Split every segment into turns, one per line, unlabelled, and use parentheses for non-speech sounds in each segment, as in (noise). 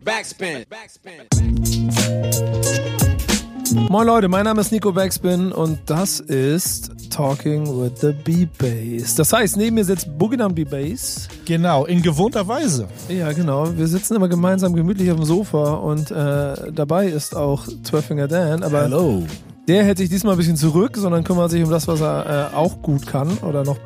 Backspin.
Moin Leute, mein Name ist Nico Backspin und das ist Talking with the B-Bass. Das heißt, neben mir sitzt Boogie Down B-Bass.
Genau, in gewohnter Weise.
Ja, genau. Wir sitzen immer gemeinsam gemütlich auf dem Sofa und äh, dabei ist auch Twelfinger Dan, aber
Hallo.
der hält sich diesmal ein bisschen zurück, sondern kümmert sich um das, was er äh, auch gut kann oder noch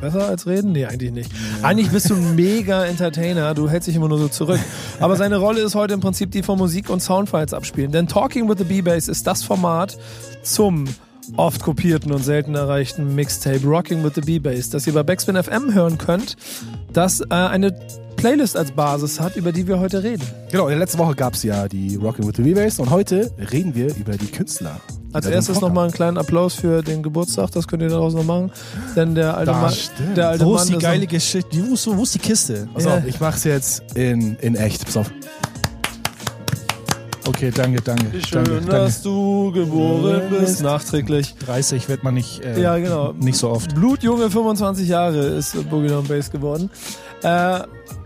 besser als reden? Nee, eigentlich nicht. Eigentlich bist du mega Entertainer, du hältst dich immer nur so zurück. Aber seine Rolle ist heute im Prinzip die von Musik und Soundfiles abspielen. Denn Talking with the B-Bass ist das Format zum oft kopierten und selten erreichten Mixtape Rocking with the B-Bass, das ihr bei Backspin FM hören könnt, das äh, eine Playlist als Basis hat, über die wir heute reden.
Genau, in der letzten Woche gab es ja die Rockin' with the V-Bass und heute reden wir über die Künstler.
Als erstes nochmal einen kleinen Applaus für den Geburtstag, das könnt ihr daraus noch machen. Denn der alte Mann,
stimmt.
der alte
Wo
Mann
ist die geile Geschichte? Wo ist, wo ist die Kiste? Pass
Ja.
auf, ich mach's jetzt in, in echt. Pass auf. Okay, danke, danke.
Schön,
danke,
dass
danke.
du geboren bist. Nachträglich.
30 wird man nicht, äh,
Ja, genau.
nicht so oft.
Blutjunge 25 Jahre ist Boogie Down Bass geworden. Äh,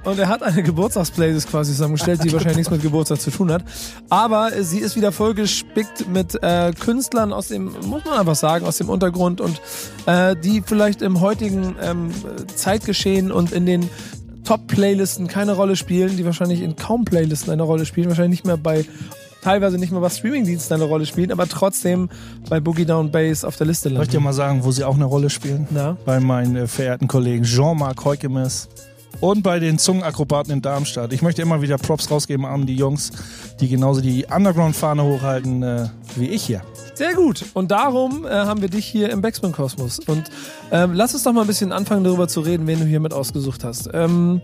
und er hat eine Geburtstagsplaylist quasi zusammengestellt, die (laughs) wahrscheinlich nichts mit Geburtstag zu tun hat. Aber sie ist wieder vollgespickt mit äh, Künstlern aus dem, muss man einfach sagen, aus dem Untergrund und äh, die vielleicht im heutigen ähm, Zeitgeschehen und in den Top-Playlisten keine Rolle spielen, die wahrscheinlich in kaum Playlisten eine Rolle spielen, wahrscheinlich nicht mehr bei teilweise nicht mehr bei Streamingdiensten eine Rolle spielen, aber trotzdem bei Boogie Down Bass auf der Liste
Soll ich dir
landen.
mal sagen, wo sie auch eine Rolle spielen?
Na?
Bei meinen äh, verehrten Kollegen Jean-Marc Heukemes und bei den Zungenakrobaten in Darmstadt. Ich möchte immer wieder Props rausgeben an die Jungs, die genauso die Underground-Fahne hochhalten äh, wie ich hier.
Sehr gut. Und darum äh, haben wir dich hier im Backspin-Kosmos. Und ähm, lass uns doch mal ein bisschen anfangen, darüber zu reden, wen du hier mit ausgesucht hast. Ähm,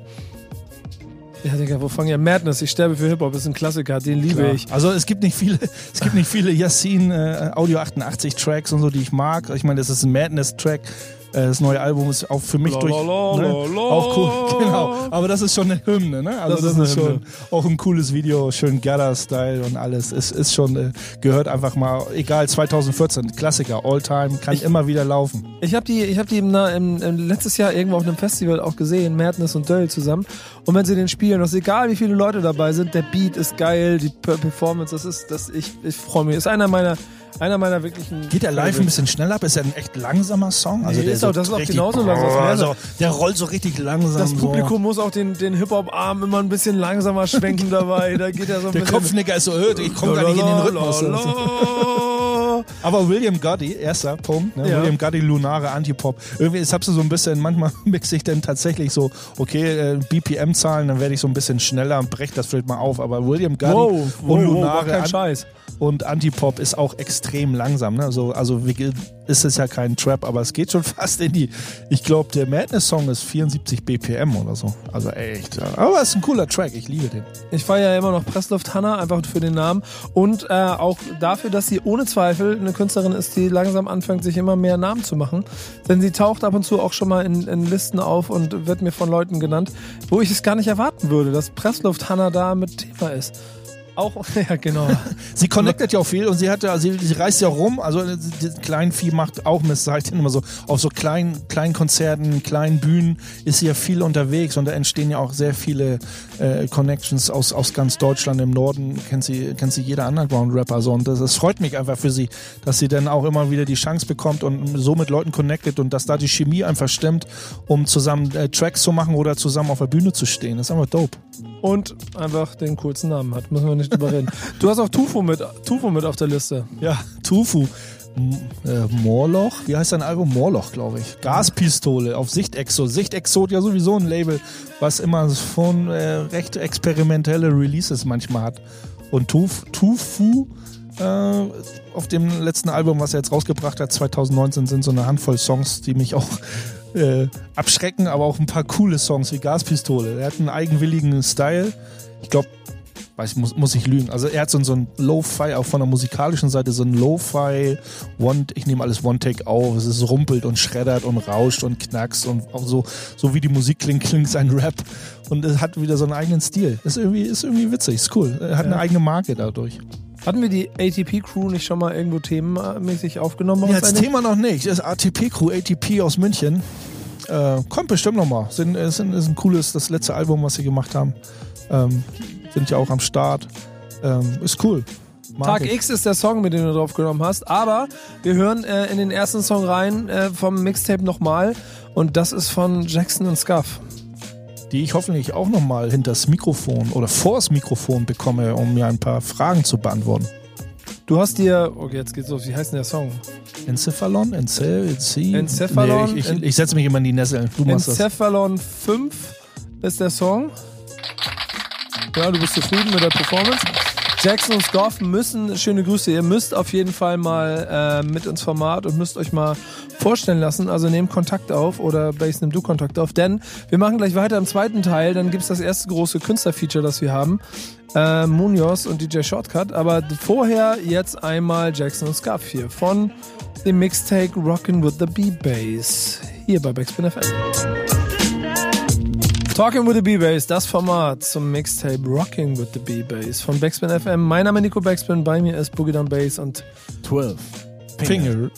ja, Digga, wo fangen wir? Madness, ich sterbe für Hip-Hop, ist ein Klassiker, den liebe
Klar.
ich.
Also es gibt nicht viele, es gibt nicht viele Yassin äh, Audio 88 Tracks und so, die ich mag. Ich meine, das ist ein Madness Track. Äh, Das neue Album ist auch für mich
La,
durch
la, la,
ne? auch cool, (laughs) genau. Aber das ist schon eine Hymne, ne? Also
Das
das,
ist
ist, schon auch ein cooles Video, schön Gala-Style und alles. Es ist schon äh, gehört einfach mal, egal 2014, Klassiker, All-Time, kann immer wieder laufen.
Ich habe die, ich hab die im, im, im letztes Jahr irgendwo auf einem Festival auch gesehen, Madness und Döll zusammen. Und wenn sie den spielen, ist egal, wie viele Leute dabei sind, der Beat ist geil, die Per- Performance, das ist, das ich, ich freue mich. Ist einer meiner, einer meiner wirklichen.
Geht der live ein bisschen schneller ab? Ist er ein echt langsamer Song? Also
Nee,
der
ist auch- das ist auch genauso langsam.
Oh,
Also,
der rollt so richtig langsam.
Das
so.
Publikum muss auch den, den Hip-Hop-Arm immer ein bisschen langsamer schwenken (laughs) dabei. Da geht er so ein
Der
bisschen.
Kopfnicker ist so, hört, ich komme gar nicht in den Rhythmus. (laughs) Aber William Gotti, erster Punkt, ne?
Ja.
William Gotti, Lunare, Antipop. Irgendwie, jetzt habst du so ein bisschen, manchmal (laughs) mixe ich dann tatsächlich so, okay, äh, BPM-Zahlen, dann werde ich so ein bisschen schneller und breche das vielleicht mal auf. Aber William Gotti
Wow,
und
wow, wow,
Lunare
kein
An-
Scheiß.
Und Antipop ist auch extrem langsam. Ne? Also, also ist es ja kein Trap, aber es geht schon (laughs) fast in die, ich glaube, der Madness-Song ist 74 BPM oder so. Also echt. Aber es ist ein cooler Track, ich liebe den.
Ich feiere ja immer noch Pressluft Hanna, einfach für den Namen. Und äh, auch dafür, dass sie ohne Zweifel eine Künstlerin ist, die langsam anfängt, sich immer mehr Namen zu machen. Denn sie taucht ab und zu auch schon mal in, in Listen auf und wird mir von Leuten genannt, wo ich es gar nicht erwarten würde, dass Pressluft Hanna da mit Thema ist. Auch, (laughs) ja genau.
Sie connectet ja auch viel und sie hat ja, sie, sie reist ja rum, also äh, die Kleinvieh macht auch Mist, sag ich denn immer so, auf so kleinen, kleinen Konzerten, kleinen Bühnen ist sie ja viel unterwegs und da entstehen ja auch sehr viele äh, Connections aus, aus ganz Deutschland. Im Norden kennt sie, kennt sie jeder Underground-Rapper so und das, das freut mich einfach für sie, dass sie dann auch immer wieder die Chance bekommt und so mit Leuten connectet und dass da die Chemie einfach stimmt, um zusammen äh, Tracks zu machen oder zusammen auf der Bühne zu stehen. Das ist einfach dope.
Und einfach den coolsten Namen hat. Müssen wir nicht drüber reden. Du hast auch Tufo mit, Tufo mit auf der Liste.
Ja, Tufu. M äh, Moorloch, wie heißt dein Album? Moorloch, glaube ich. Gaspistole auf Sichtexo. Sichtexo hat ja sowieso ein Label, was immer von äh, recht experimentelle Releases manchmal hat. Und Tuf, Tufu äh, auf dem letzten Album, was er jetzt rausgebracht hat, 2019, sind so eine Handvoll Songs, die mich auch äh, abschrecken, aber auch ein paar coole Songs wie Gaspistole. Er hat einen eigenwilligen Style. Ich glaube, weiß, muss, muss ich lügen. Also er hat so, so ein Lo-Fi, auch von der musikalischen Seite, so ein Lo-Fi, One, ich nehme alles One-Take auf, es ist rumpelt und schreddert und rauscht und knackst und auch so, so wie die Musik klingt, klingt sein Rap. Und es hat wieder so einen eigenen Stil. Ist irgendwie, ist irgendwie witzig, ist cool. Er hat eine eigene Marke dadurch.
Hatten wir die ATP-Crew nicht schon mal irgendwo themenmäßig aufgenommen?
Ja,
eigentlich?
Thema noch nicht. Das ist ATP-Crew, ATP aus München. Äh, kommt bestimmt nochmal. Sind, ist, ein- ist ein cooles, das letzte Album, was sie gemacht haben. Ähm, sind ja auch am Start. Ähm, ist cool. Mag
Tag
ich.
X ist der Song, mit dem du drauf genommen hast. Aber wir hören äh, in den ersten Song rein äh, vom Mixtape nochmal. Und das ist von Jackson und Scuff.
Die ich hoffentlich auch nochmal hinters Mikrofon oder vors Mikrofon bekomme, um mir ein paar Fragen zu beantworten.
Du hast dir, okay, jetzt geht's los. Wie heißt denn der Song?
Encephalon? Ence Ence
Encephalon?
Nee, ich ich, ich setze mich immer in die Nesseln. Du machst das.
Encephalon 5 ist der Song. Ja, du bist zufrieden mit der Performance. Jackson und Scoff müssen, schöne Grüße, ihr müsst auf jeden Fall mal äh, mit ins Format und müsst euch mal vorstellen lassen. Also nehmt Kontakt auf oder Base nimm du Kontakt auf, denn wir machen gleich weiter im zweiten Teil. Dann gibt's das erste große Künstlerfeature, das wir haben. Äh, Munoz und DJ Shortcut. Aber vorher jetzt einmal Jackson und Scuff hier von dem Mixtape Rockin' with the B-Bass. Hier bei Backspin FM. Talking with the B-Bass, das Format zum Mixtape Rocking with the B-Bass von Backspin FM. Mein Name ist Nico Backspin, bei mir ist Boogie Down Bass und
12.
Finger.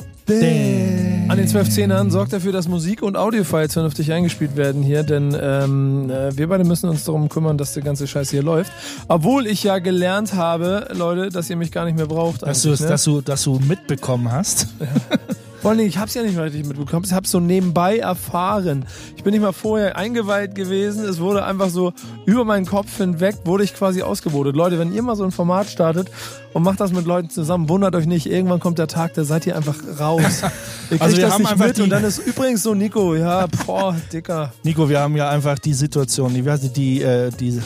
an den 12 Zehnern sorgt dafür, dass Musik und Audiofiles vernünftig eingespielt werden hier, denn ähm, äh, wir beide müssen uns darum kümmern, dass der ganze Scheiß hier läuft. Obwohl ich ja gelernt habe, Leute, dass ihr mich gar nicht mehr braucht.
Dass
ne?
dass, du, dass du mitbekommen hast. (laughs)
Vor allen Dingen, ich hab's ja nicht mal richtig mitbekommen. Ich hab's so nebenbei erfahren. Ich bin nicht mal vorher eingeweiht gewesen. Es wurde einfach so über meinen Kopf hinweg, wurde ich quasi ausgebotet. Leute, wenn ihr mal so ein Format startet und macht das mit Leuten zusammen, wundert euch nicht. Irgendwann kommt der Tag, da seid ihr einfach raus. (laughs) Ihr kriegt
Also wir
das
haben
nicht
einfach
mit und dann ist übrigens so Nico, ja, boah, dicker.
Nico, wir haben ja einfach die Situation, die, die, die, äh, die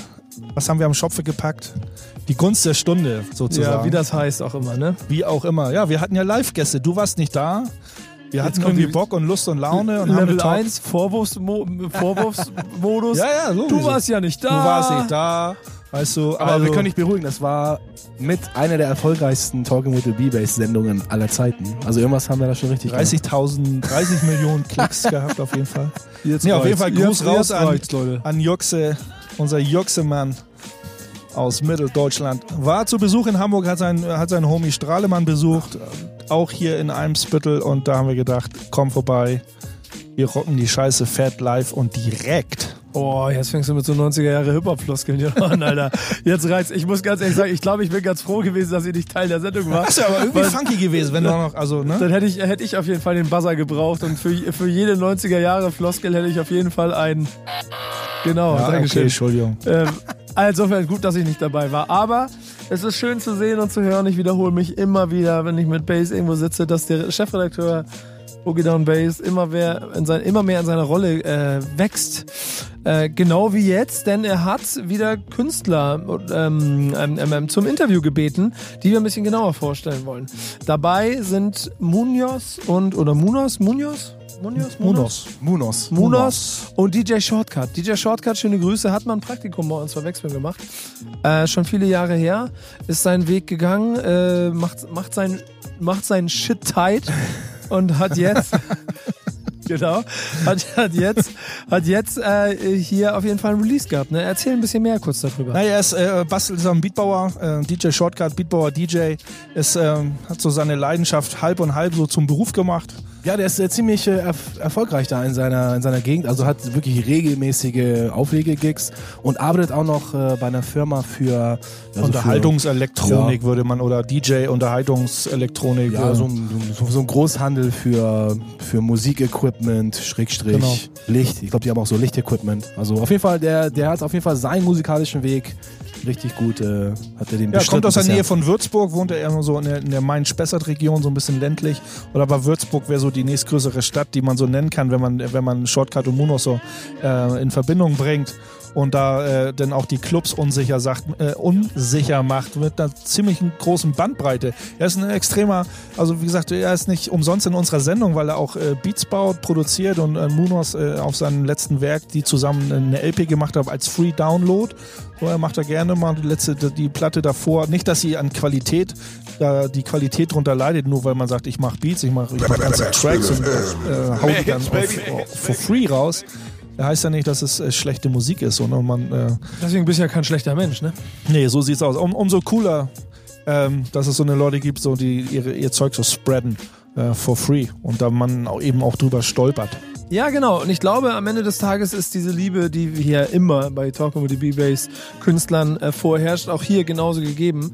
was haben wir am Schopfe gepackt? Die Gunst der Stunde sozusagen.
Ja, wie das heißt auch immer, ne?
Wie auch immer. Ja, wir hatten ja Live-Gäste. Du warst nicht da. Wir hatten irgendwie
die-
Bock und Lust und Laune und haben
Level
getalkt.
1, Vorwurfsmo Vorwurfsmodus. (laughs)
Ja, ja, logisch.
Du warst ja nicht da.
Du warst nicht da. Weißt du,
Aber
also,
wir können dich beruhigen, das war mit einer der erfolgreichsten Talking with the B-Bass-Sendungen aller Zeiten. Also irgendwas haben wir da schon richtig gemacht.
30.000, 30 Millionen Klicks (laughs) gehabt auf jeden Fall.
Jetzt
Nee, auf jeden. Fall Gruß raus an, an Juxe, unser Juxe-Mann aus Mitteldeutschland. War zu Besuch in Hamburg, hat seinen, hat seinen Homie Strahlemann besucht, auch hier in Eimsbüttel und da haben wir gedacht, komm vorbei, wir rocken die Scheiße fett live und direkt.
Oh, jetzt fängst du mit so 90er Jahre Hip-Hop-Floskeln hier an, Alter. Jetzt reizt. Ich muss ganz ehrlich sagen, ich glaube, ich bin ganz froh gewesen, dass ihr nicht Teil der Sendung war.
Das ist ja aber irgendwie funky gewesen, wenn du noch, also, ne?
Dann hätte ich, hätte ich auf jeden Fall den Buzzer gebraucht und für, für jede 90er Jahre Floskel hätte ich auf jeden Fall einen. Genau,
Ja, okay,
Dankeschön.
Entschuldigung.
Ähm, insofern gut, dass ich nicht dabei war. Aber es ist schön zu sehen und zu hören. Ich wiederhole mich immer wieder, wenn ich mit Bass irgendwo sitze, dass der Chefredakteur Boogie Down Bass immer mehr in, sein, immer mehr in seiner Rolle äh, wächst. Äh, genau wie jetzt, denn er hat wieder Künstler ähm, ähm, ähm, zum Interview gebeten, die wir ein bisschen genauer vorstellen wollen. Dabei sind Munoz und, oder Munoz, Munoz? Munoz?
Munos.
Munos.
Munos und DJ Shortcut. DJ Shortcut, schöne Grüße, hat mal ein Praktikum bei uns bei Wechsel gemacht. Äh, schon viele Jahre her, ist seinen Weg gegangen, äh, macht, macht, sein, macht seinen Shit tight (laughs) und hat jetzt. Genau. Hat, hat jetzt, hat jetzt äh, hier auf jeden Fall ein Release gehabt. Ne? Erzähl ein bisschen mehr kurz darüber.
Naja, er ist äh, bastelt ist ein Beatbauer, äh, DJ Shortcut, Beatbauer, DJ. Ist, ähm, hat so seine Leidenschaft halb und halb so zum Beruf gemacht.
Ja, der ist äh, ziemlich äh, erf erfolgreich da in seiner, in seiner Gegend. Also hat wirklich regelmäßige Auflegegigs und arbeitet auch noch äh, bei einer Firma für ja, so
Unterhaltungselektronik würde man oder DJ Unterhaltungselektronik.
Für, ja,
äh,
so ein, so, so ein Großhandel für, für Musikequipment, Schrägstrich,
Genau.
Licht. Ich glaube, die haben auch so Lichtequipment. Also auf jeden Fall, der, der hat auf jeden Fall seinen musikalischen Weg richtig gut, äh, hat er den
ja, kommt aus der Nähe von Würzburg, wohnt er eher so in der, in der Main-Spessart-Region, so ein bisschen ländlich. Oder aber Würzburg wäre so die nächstgrößere Stadt, die man so nennen kann, wenn man, wenn man Shortcut und Munos so äh, in Verbindung bringt. Und da äh, dann auch die Clubs unsicher, sagt, äh, unsicher macht mit einer ziemlich großen Bandbreite. Er ist ein extremer, also wie gesagt, er ist nicht umsonst in unserer Sendung, weil er auch äh, Beats baut, produziert und äh, Munos äh, auf seinem letzten Werk, die zusammen eine LP gemacht haben als Free Download. So, er macht da gerne mal die letzte, die Platte davor. Nicht, dass sie an Qualität, da die Qualität drunter leidet, nur weil man sagt, ich mache Beats, ich mache ich mach ganze Tracks und äh, hau die dann for free raus. Heißt ja nicht, dass es äh, schlechte Musik ist, sondern man, äh,
Deswegen bist du ja kein schlechter Mensch, ne?
nee, so sieht's aus. Um, umso cooler, ähm, dass es so eine Leute gibt, so die ihre, ihr Zeug so spreaden äh, for free und da man auch eben auch drüber stolpert.
Ja, genau. Und ich glaube, am Ende des Tages ist diese Liebe, die hier immer bei Talking with the B-Bass Künstlern äh, vorherrscht, auch hier genauso gegeben.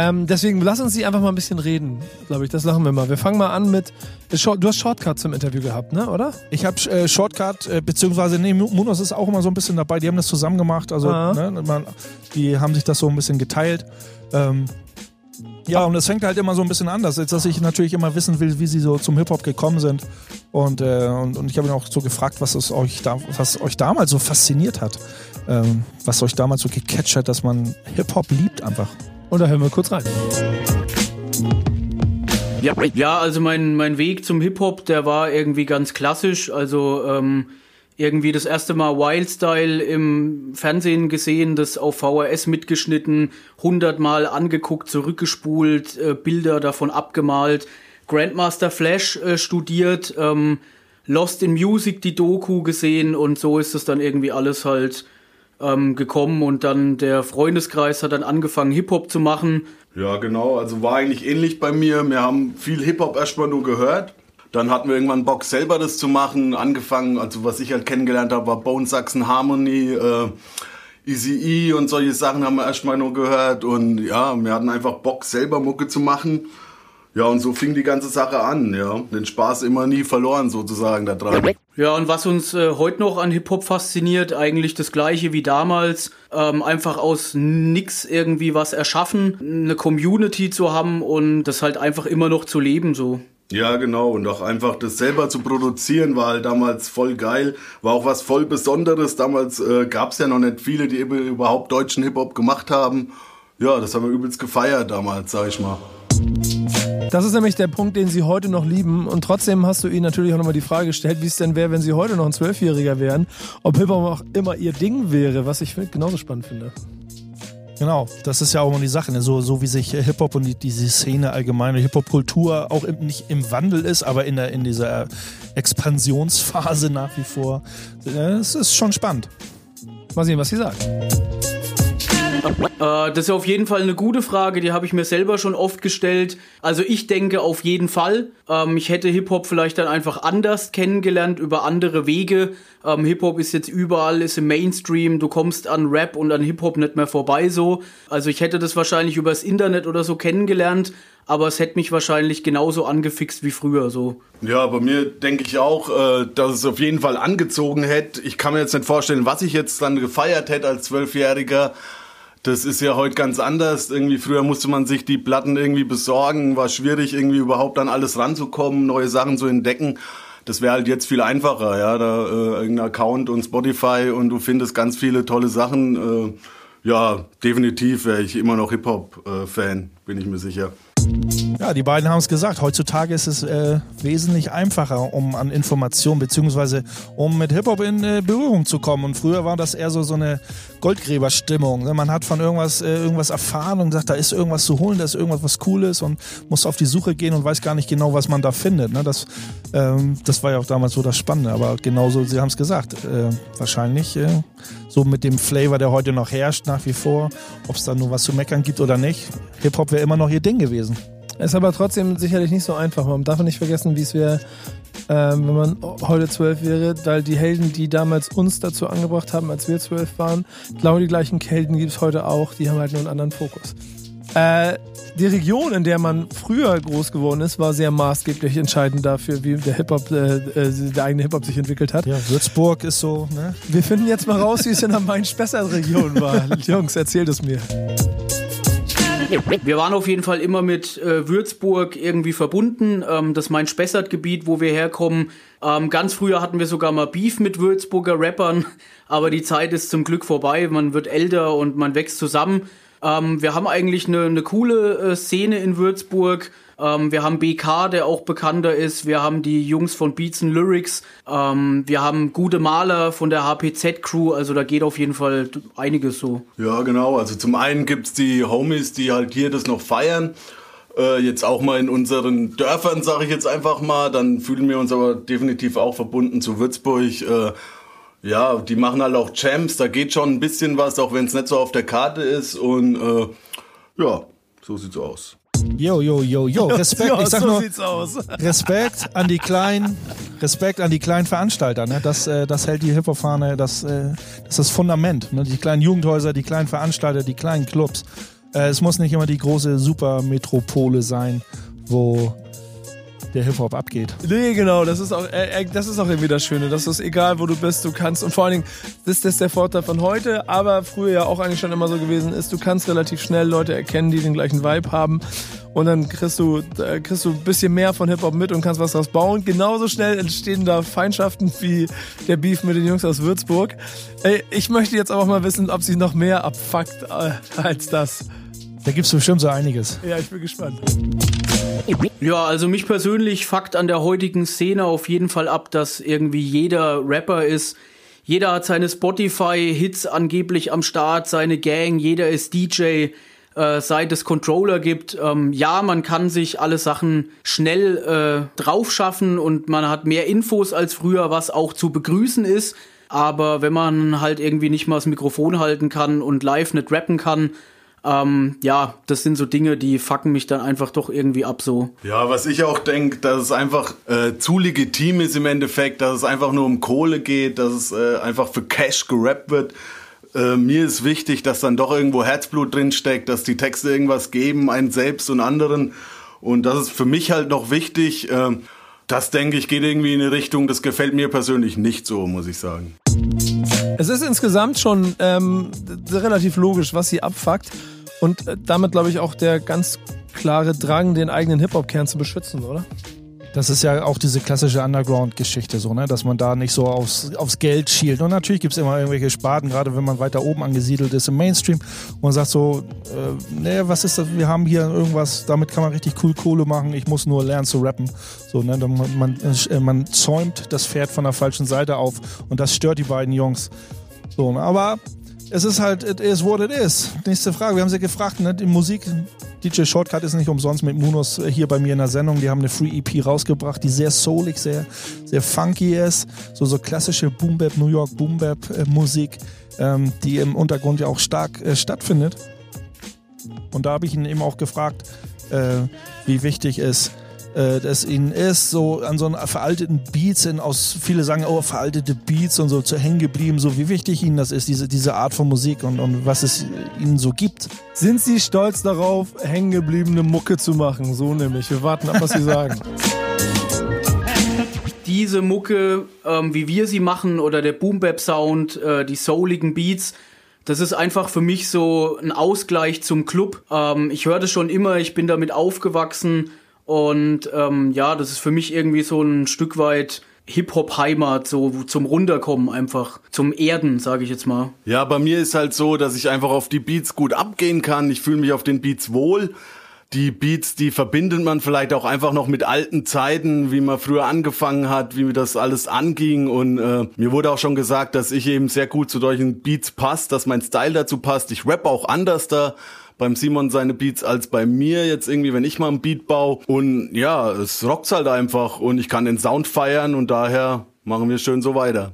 Ähm, deswegen lass uns sie einfach mal ein bisschen reden, glaube ich. Das machen wir mal. Wir fangen mal an mit. Du hast Shortcut zum Interview gehabt, ne? Oder?
Ich habe äh, Shortcut, äh, beziehungsweise, nee, Munos ist auch immer so ein bisschen dabei. Die haben das zusammen gemacht. Also,
Ah.
ne, man, die haben sich das so ein bisschen geteilt. Ähm, ja, und es fängt halt immer so ein bisschen anders, als dass ich natürlich immer wissen will, wie sie so zum Hip-Hop gekommen sind. Und, äh, und, und ich habe ihn auch so gefragt, was, es euch, da, was euch damals so fasziniert hat. Ähm, was euch damals so gecatcht hat, dass man Hip-Hop liebt einfach.
Und da hören wir kurz rein.
Ja, ja also mein, mein Weg zum Hip-Hop, der war irgendwie ganz klassisch. Also ähm, irgendwie das erste Mal Wildstyle im Fernsehen gesehen, das auf VHS mitgeschnitten, hundertmal angeguckt, zurückgespult, äh, Bilder davon abgemalt, Grandmaster Flash äh, studiert, ähm, Lost in Music die Doku gesehen und so ist es dann irgendwie alles halt ähm, gekommen und dann der Freundeskreis hat dann angefangen Hip-Hop zu machen
Ja, genau. Also war eigentlich ähnlich bei mir. Wir haben viel Hip-Hop erstmal nur gehört. Dann hatten wir irgendwann Bock, selber das zu machen. Angefangen, also was ich halt kennengelernt habe, war Bone Saxon Harmony, äh, Easy E und solche Sachen haben wir erstmal nur gehört. Und ja, wir hatten einfach Bock, selber Mucke zu machen. Ja, und so fing die ganze Sache an, ja. Den Spaß immer nie verloren, sozusagen, da dran.
Ja, und was uns äh, heute noch an Hip-Hop fasziniert, eigentlich das gleiche wie damals. Ähm, einfach aus nix irgendwie was erschaffen, eine Community zu haben und das halt einfach immer noch zu leben so.
Ja, genau. Und auch einfach das selber zu produzieren war halt damals voll geil. War auch was voll Besonderes. Damals äh, gab es ja noch nicht viele, die eben überhaupt deutschen Hip-Hop gemacht haben. Ja, das haben wir übelst gefeiert damals, sag ich mal.
Das ist nämlich der Punkt, den sie heute noch lieben. Und trotzdem hast du ihnen natürlich auch nochmal die Frage gestellt, wie es denn wäre, wenn sie heute noch ein Zwölfjähriger wären, ob Hip-Hop auch immer ihr Ding wäre, was ich genauso spannend finde.
Genau, das ist ja auch immer die Sache, ne? so, so wie sich äh, Hip-Hop und die, diese Szene allgemein, die Hip-Hop-Kultur auch im, nicht im Wandel ist, aber in, der, in dieser Expansionsphase nach wie vor. Äh, Es ist schon spannend.
Mal sehen, was sie sagt.
Äh, das ist auf jeden Fall eine gute Frage, die habe ich mir selber schon oft gestellt. Also ich denke auf jeden Fall. Ähm, ich hätte Hip-Hop vielleicht dann einfach anders kennengelernt, über andere Wege. Ähm, Hip-Hop ist jetzt überall, ist im Mainstream, du kommst an Rap und an Hip-Hop nicht mehr vorbei so. Also ich hätte das wahrscheinlich übers Internet oder so kennengelernt, aber es hätte mich wahrscheinlich genauso angefixt wie früher so.
Ja, bei mir denke ich auch, äh, dass es auf jeden Fall angezogen hätte. Ich kann mir jetzt nicht vorstellen, was ich jetzt dann gefeiert hätte als Zwölfjähriger. Das ist ja heute ganz anders. Irgendwie früher musste man sich die Platten irgendwie besorgen, war schwierig irgendwie überhaupt an alles ranzukommen, neue Sachen zu entdecken. Das wäre halt jetzt viel einfacher, ja, da äh, irgendein Account und Spotify und du findest ganz viele tolle Sachen. Äh, ja, definitiv wäre ich immer noch Hip-Hop-Fan, bin ich mir sicher.
Ja, die beiden haben es gesagt. Heutzutage ist es äh, wesentlich einfacher, um an Informationen beziehungsweise um mit Hip-Hop in äh, Berührung zu kommen. Und früher war das eher so, so eine Goldgräberstimmung. ne? Man hat von irgendwas, äh, irgendwas erfahren und gesagt, da ist irgendwas zu holen, da ist irgendwas was Cooles und muss auf die Suche gehen und weiß gar nicht genau, was man da findet. Ne? Das, ähm, das war ja auch damals so das Spannende. Aber genauso, Sie haben es gesagt, äh, wahrscheinlich äh, so mit dem Flavor, der heute noch herrscht, nach wie vor, ob es da nur was zu meckern gibt oder nicht. Hip-Hop wäre immer noch ihr Ding gewesen.
Ist aber trotzdem sicherlich nicht so einfach. Man darf nicht vergessen, wie es wäre, ähm, wenn man heute zwölf wäre, weil die Helden, die damals uns dazu angebracht haben, als wir zwölf waren, genau die gleichen Helden gibt es heute auch, die haben halt nur einen anderen Fokus. Äh, die Region, in der man früher groß geworden ist, war sehr maßgeblich entscheidend dafür, wie der Hip-Hop, äh, äh, der eigene Hip-Hop sich entwickelt hat.
Ja, Würzburg ist so, ne?
Wir finden jetzt mal raus, wie es in der Main-Spessart-Region war. (laughs) Jungs, erzählt es mir.
Wir waren auf jeden Fall immer mit äh, Würzburg irgendwie verbunden. Ähm, das Main-Spessart-Gebiet, wo wir herkommen. Ähm, ganz früher hatten wir sogar mal Beef mit Würzburger Rappern, (laughs) aber die Zeit ist zum Glück vorbei. Man wird älter und man wächst zusammen. Ähm, wir haben eigentlich eine, eine coole äh, Szene in Würzburg. Ähm, wir haben BK, der auch bekannter ist. Wir haben die Jungs von Beats and Lyrics. Ähm, wir haben gute Maler von der HPZ-Crew. Also da geht auf jeden Fall einiges so.
Ja, genau. Also zum einen gibt's die Homies, die halt hier das noch feiern. Äh, jetzt auch mal in unseren Dörfern, sage ich jetzt einfach mal. Dann fühlen wir uns aber definitiv auch verbunden zu Würzburg. Äh, ja, die machen halt auch Champs. Da geht schon ein bisschen was, auch wenn es nicht so auf der Karte ist. Und äh, ja, so sieht's aus.
Yo, yo, yo, yo, Respekt. Ich sag
so
nur,
sieht's aus.
Respekt an die Kleinen. Respekt an die kleinen Veranstalter. Ne? Das, äh, das hält die Hip-Hop-Fahne, das, äh, das ist das Fundament. Ne? Die kleinen Jugendhäuser, die kleinen Veranstalter, die kleinen Clubs. Äh, es muss nicht immer die große Supermetropole sein, wo der Hip-Hop abgeht.
Nee, genau, das ist auch, äh, äh, das ist auch irgendwie das Schöne. Das ist egal, wo du bist, du kannst, und vor allen Dingen, das, ist der Vorteil von heute, aber früher ja auch eigentlich schon immer so gewesen ist, du kannst relativ schnell Leute erkennen, die den gleichen Vibe haben. Und dann kriegst du, äh, kriegst du ein bisschen mehr von Hip-Hop mit und kannst was draus bauen. Genauso schnell entstehen da Feindschaften wie der Beef mit den Jungs aus Würzburg. Ey, ich möchte jetzt aber mal wissen, ob sie noch mehr abfuckt äh, als das.
Da gibt's bestimmt so einiges.
Ja, ich bin gespannt.
Ja, also mich persönlich fuckt an der heutigen Szene auf jeden Fall ab, dass irgendwie jeder Rapper ist. Jeder hat seine Spotify-Hits angeblich am Start, seine Gang, jeder ist DJ, äh, seit es Controller gibt. Ähm, ja, man kann sich alle Sachen schnell äh, drauf schaffen und man hat mehr Infos als früher, was auch zu begrüßen ist. Aber wenn man halt irgendwie nicht mal das Mikrofon halten kann und live nicht rappen kann, ähm, ja, das sind so Dinge, die fucken mich dann einfach doch irgendwie ab so.
Ja, was ich auch denke, dass es einfach äh, zu legitim ist im Endeffekt, dass es einfach nur um Kohle geht, dass es äh, einfach für Cash gerappt wird. Äh, mir ist wichtig, dass dann doch irgendwo Herzblut drinsteckt, dass die Texte irgendwas geben, einen selbst und anderen. Und das ist für mich halt noch wichtig. Äh, das denke ich geht irgendwie in eine Richtung, das gefällt mir persönlich nicht so, muss ich sagen.
Es ist insgesamt schon ähm, relativ logisch, was sie abfuckt. Und äh, damit, glaube ich, auch der ganz klare Drang, den eigenen Hip-Hop-Kern zu beschützen, oder?
Das ist ja auch diese klassische Underground-Geschichte, so, ne? dass man da nicht so aufs, aufs Geld schielt. Und natürlich gibt es immer irgendwelche Sparten, gerade wenn man weiter oben angesiedelt ist im Mainstream. Und man sagt so, äh, nee, was ist das? Wir haben hier irgendwas, damit kann man richtig cool Kohle machen. Ich muss nur lernen zu rappen. So, ne? man, man, äh, man zäumt das Pferd von der falschen Seite auf und das stört die beiden Jungs. So, ne? aber es ist halt, it is what it is. Nächste Frage. Wir haben sie gefragt, ne? Die Musik, DJ Shortcut ist nicht umsonst mit Munos hier bei mir in der Sendung. Die haben eine Free EP rausgebracht, die sehr soulig, sehr, sehr funky ist. So, so klassische Boom Bap, New York Boom Bap äh, Musik, ähm, die im Untergrund ja auch stark äh, stattfindet. Und da habe ich ihn eben auch gefragt, äh, wie wichtig es äh, das ihnen ist, so an so einen veralteten Beats, in, aus viele sagen, oh, veraltete Beats und so zu hängen geblieben, so wie wichtig ihnen das ist, diese, diese Art von Musik und, und was es ihnen so gibt.
Sind sie stolz darauf, hängengebliebene Mucke zu machen? So nämlich. Wir warten ab, was sie sagen. (laughs)
Diese Mucke, ähm, wie wir sie machen, oder der Boom Bap Sound, äh, die souligen Beats, das ist einfach für mich so ein Ausgleich zum Club. Ähm, ich höre das schon immer, ich bin damit aufgewachsen und ähm, ja, das ist für mich irgendwie so ein Stück weit Hip-Hop-Heimat, so zum Runterkommen einfach, zum Erden, sage ich jetzt mal.
Ja, bei mir ist halt so, dass ich einfach auf die Beats gut abgehen kann. Ich fühle mich auf den Beats wohl. Die Beats, die verbindet man vielleicht auch einfach noch mit alten Zeiten, wie man früher angefangen hat, wie das alles anging. Und äh, mir wurde auch schon gesagt, dass ich eben sehr gut zu solchen Beats passt, dass mein Style dazu passt. Ich rap auch anders da beim Simon seine Beats als bei mir jetzt irgendwie, wenn ich mal ein Beat baue. Und ja, es rockt halt einfach und ich kann den Sound feiern und daher machen wir schön so weiter.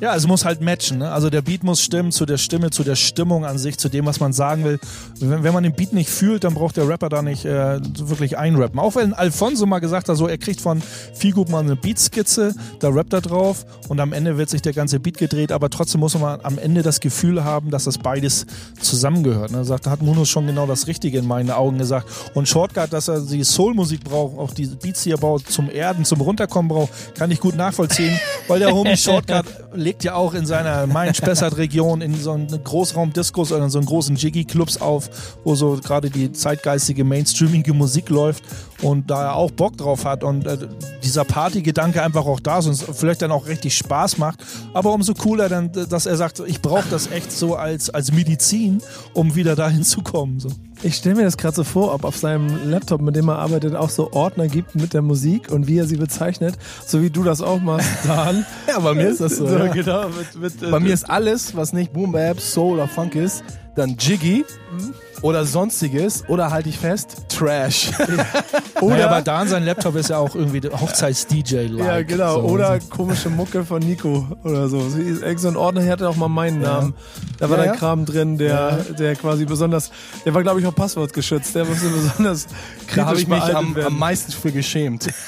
Ja, es muss halt matchen. Ne? Also der Beat muss stimmen zu der Stimme, zu der Stimmung an sich, zu dem, was man sagen will. Wenn, wenn man den Beat nicht fühlt, dann braucht der Rapper da nicht äh, wirklich einrappen. Auch wenn Alfonso mal gesagt hat, so er kriegt von Figo mal eine Beatskizze, da rappt er drauf und am Ende wird sich der ganze Beat gedreht, aber trotzdem muss man am Ende das Gefühl haben, dass das beides zusammengehört. Ne? Sagt, da hat Munus schon genau das Richtige in meinen Augen gesagt. Und Shortcut, dass er die Soul-Musik braucht, auch die Beats, die er baut, zum Erden, zum Runterkommen braucht, kann ich gut nachvollziehen, weil der Homie (laughs) Shortcut legt ja auch in seiner Main-Spessart-Region in so einen Großraumdiskos oder in so einen großen Jiggy-Clubs auf, wo so gerade die zeitgeistige mainstreamige Musik läuft und da er auch Bock drauf hat und äh, dieser Partygedanke einfach auch da ist und vielleicht dann auch richtig Spaß macht. Aber umso cooler dann, dass er sagt, ich brauche das echt so als, als Medizin, um wieder dahin zu kommen. So.
Ich stelle mir das gerade so vor, ob auf seinem Laptop, mit dem er arbeitet, auch so Ordner gibt mit der Musik und wie er sie bezeichnet, so wie du das auch machst, (laughs) Dan.
ja, bei mir ist das so. so ja.
genau, mit, mit,
bei äh, mir ist alles, was nicht Boom Bap, Soul oder Funk ist, dann Jiggy. Mhm oder sonstiges oder halte ich fest, Trash. (laughs)
oder naja, aber Dan sein Laptop ist ja auch irgendwie Hochzeits-DJ. -like.
Ja, genau. So. Oder komische Mucke von Nico oder so. Irgend so ein Ordner hatte auch mal meinen ja. Namen. Da war ja, der Kram drin, der, der quasi besonders, der war glaube ich auch passwortgeschützt. Der musste besonders kritisch
Da habe ich mich am, am meisten für geschämt. (laughs)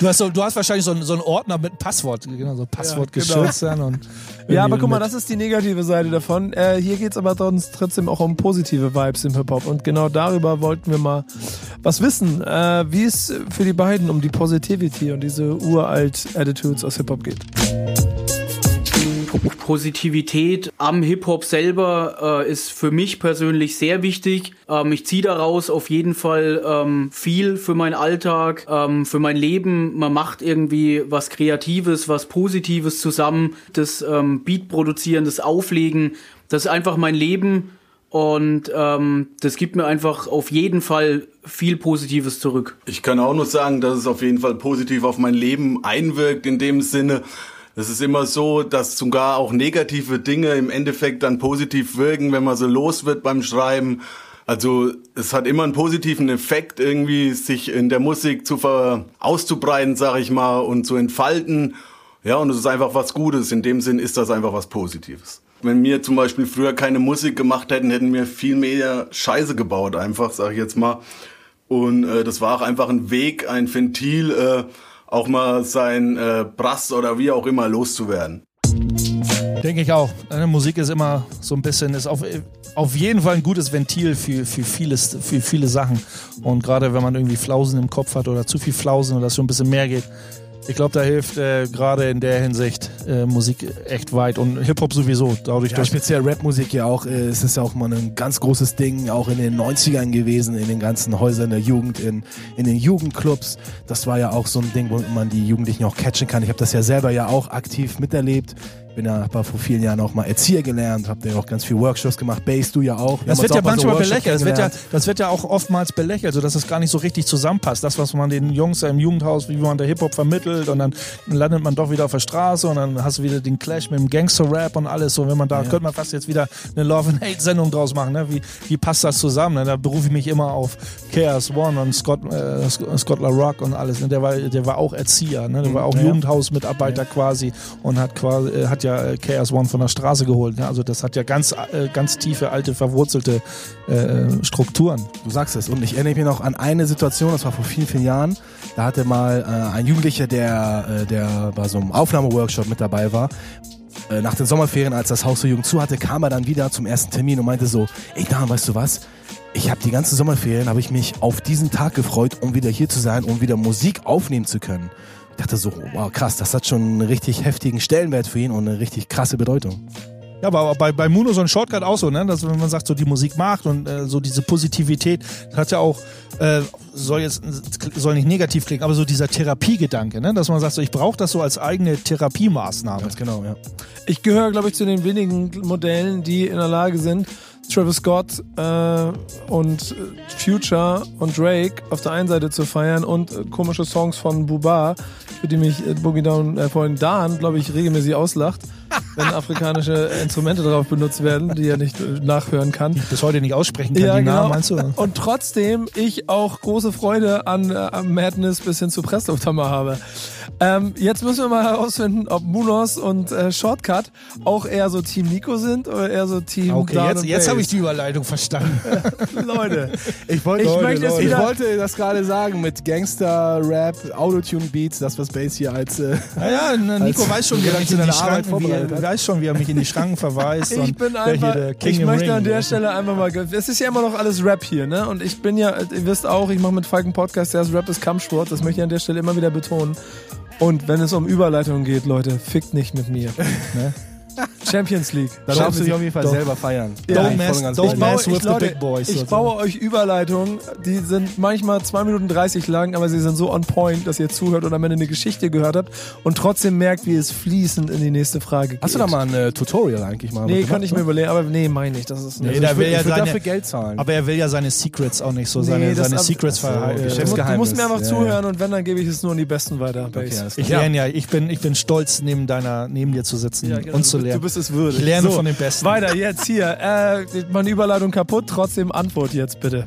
du, hast so, du hast wahrscheinlich so, einen- so einen Ordner mit Passwort, genau, so Passwort geschützt dann und
Ja, aber guck mal, das ist die negative Seite davon. Äh, hier geht's aber trotz- trotzdem auch um positive Vibes im Hip-Hop. Und genau darüber wollten wir mal was wissen, äh, wie es für die beiden um die Positivity und diese uralt Attitudes aus Hip-Hop geht.
Positivität am Hip-Hop selber äh, ist für mich persönlich sehr wichtig. Ähm, ich ziehe daraus auf jeden Fall ähm, viel für meinen Alltag, ähm, für mein Leben. Man macht irgendwie was Kreatives, was Positives zusammen. Das ähm, Beat produzieren, das Auflegen, das ist einfach mein Leben. Und ähm, das gibt mir einfach auf jeden Fall viel Positives zurück.
Ich kann auch nur sagen, dass es auf jeden Fall positiv auf mein Leben einwirkt, in dem Sinne, es ist immer so, dass sogar auch negative Dinge im Endeffekt dann positiv wirken, wenn man so los wird beim Schreiben. Also es hat immer einen positiven Effekt, irgendwie sich in der Musik zu ver auszubreiten, sag ich mal, und zu entfalten. Ja, und es ist einfach was Gutes. In dem Sinn ist das einfach was Positives. Wenn wir zum Beispiel früher keine Musik gemacht hätten, hätten wir viel mehr Scheiße gebaut, einfach, sag ich jetzt mal. Und äh, das war auch einfach ein Weg, ein Ventil, äh, auch mal sein äh, Brass oder wie auch immer loszuwerden.
Denke ich auch. Musik ist immer so ein bisschen, ist auf, auf jeden Fall ein gutes Ventil für, für, vieles, für viele Sachen. Und gerade wenn man irgendwie Flausen im Kopf hat oder zu viel Flausen oder es schon ein bisschen mehr geht, ich glaube, da hilft äh, gerade in der Hinsicht äh, Musik echt weit und Hip-Hop sowieso. Dadurch,
Ja, speziell Rapmusik ja auch, äh, es ist ja auch mal ein ganz großes Ding, auch in den 90ern gewesen, in den ganzen Häusern der Jugend, in, in den Jugendclubs. Das war ja auch so ein Ding, wo man die Jugendlichen auch catchen kann. Ich habe das ja selber ja auch aktiv miterlebt. Bin ja ja vor vielen Jahren auch mal Erzieher gelernt, habe ja auch ganz viel Workshops gemacht. Bass, du ja auch. Wir
Das wird ja
so
manchmal
Workshops
belächelt. Das wird ja, das wird ja auch oftmals belächelt, so dass es gar nicht so richtig zusammenpasst. Das, was man den Jungs im Jugendhaus, wie man der Hip-Hop vermittelt und dann landet man doch wieder auf der Straße und dann hast du wieder den Clash mit dem Gangster-Rap und alles. So, wenn man da, könnte man fast jetzt wieder eine Love and Hate-Sendung draus machen. Ne? Wie, wie passt das zusammen? Ne? Da berufe ich mich immer auf Chaos One und Scott, äh, Scott LaRock und alles. Ne? Der war, der war auch Erzieher, ne? Der war auch
Ja, ja.
Jugendhausmitarbeiter quasi und hat quasi, äh, hat ja äh, Chaos One von der Straße geholt. Ne? Also das hat ja ganz, äh, ganz tiefe, alte, verwurzelte äh, Strukturen.
Du sagst es. Und ich erinnere mich noch an eine Situation, das war vor vielen, vielen Jahren. Da hatte mal äh, ein Jugendlicher, der, äh, der bei so einem Aufnahmeworkshop mit dabei war, äh, nach den Sommerferien, als das Haus zur Jugend zu hatte, kam er dann wieder zum ersten Termin und meinte so, ey Dan, weißt du was? Ich habe die ganze Sommerferien, habe ich mich auf diesen Tag gefreut, um wieder hier zu sein, um wieder Musik aufnehmen zu können. Ich dachte so, wow, krass, das hat schon einen richtig heftigen Stellenwert für ihn und eine richtig krasse Bedeutung.
Ja, aber bei, bei Muno so ein Shortcut auch so, ne? Dass wenn man sagt, so die Musik macht und äh, so diese Positivität, das hat ja auch, äh, soll jetzt soll nicht negativ klingen, aber so dieser Therapiegedanke, ne? Dass man sagt, so ich brauche das so als eigene Therapiemaßnahme.
Ganz genau, ja.
Ich gehöre, glaube ich, zu den wenigen Modellen, die in der Lage sind, Travis Scott äh, und Future und Drake auf der einen Seite zu feiern und äh, komische Songs von Buba, für die mich äh, Boogie Down äh, vorhin Dan, glaube ich, regelmäßig auslacht, wenn afrikanische Instrumente darauf benutzt werden, die er nicht äh, nachhören kann.
Bis heute nicht aussprechen kann, die Namen, meinst du?
Und trotzdem ich auch große Freude an, äh, am Madness bis hin zu Presslufthammer habe. Ähm, jetzt müssen wir mal herausfinden, ob Munos und äh, Shortcut auch eher so Team Nico sind oder eher so Team
Okay,
Down
jetzt, jetzt habe ich die Überleitung verstanden. (laughs)
Leute.
Ich wollte,
Ich möchte es
ich wollte das gerade sagen mit Gangster, Rap, Autotune-Beats, das was Bass hier als äh,
Ja, ja, ne, Nico
Als-
weiß schon, wie er mich in die
Arbeit vorbereitet
er, weiß schon, wie er mich in die Schranken verweist. (laughs)
Ich bin einfach,
der King
ich möchte
Ring
an der. Stelle einfach mal, es ist ja immer noch alles Rap hier, ne? Und ich bin ja, ihr wisst auch, ich mache mit Falken Podcast, der ist Rap ist Kampfsport, das möchte ich an der Stelle immer wieder betonen. Und wenn es um Überleitung geht, Leute, fickt nicht mit mir. (laughs) Ne? Champions League.
Da darfst du dich auf jeden Fall
Doch.
selber feiern.
Ja,
Don't
ich
mess-
und
don't
baue,
mess with
ich,
the
Leute,
big boys,
ich baue euch Überleitungen, die sind manchmal 2 Minuten 30 lang, aber sie sind so on point, dass ihr zuhört und am Ende eine Geschichte gehört habt und trotzdem merkt, wie es fließend in die nächste Frage geht.
Hast du da mal ein äh, Tutorial eigentlich mal?
Nee, kann ich mir
ne?
überlegen, aber nee, meine ich, das ist
Nee,
nicht.
da
ich
will
will,
ja seine-
dafür Geld zahlen.
Aber er will ja seine Secrets auch nicht so, seine,
Nee,
seine
ab-
Secrets
Ach so,
verheiraten.
Du,
Geschäftsgeheimnis.
du musst mir einfach
Ja,
zuhören und wenn, dann gebe ich es nur an die Besten weiter.
Okay,
Ich lerne ja, ich bin, ich bin stolz, neben deiner, neben dir zu sitzen
Ja, genau,
und zu
du-
lernen.
Du bist es würdig.
ich lerne
So,
von den Besten.
Weiter, jetzt hier. Äh, meine Überleitung kaputt, trotzdem Antwort jetzt bitte.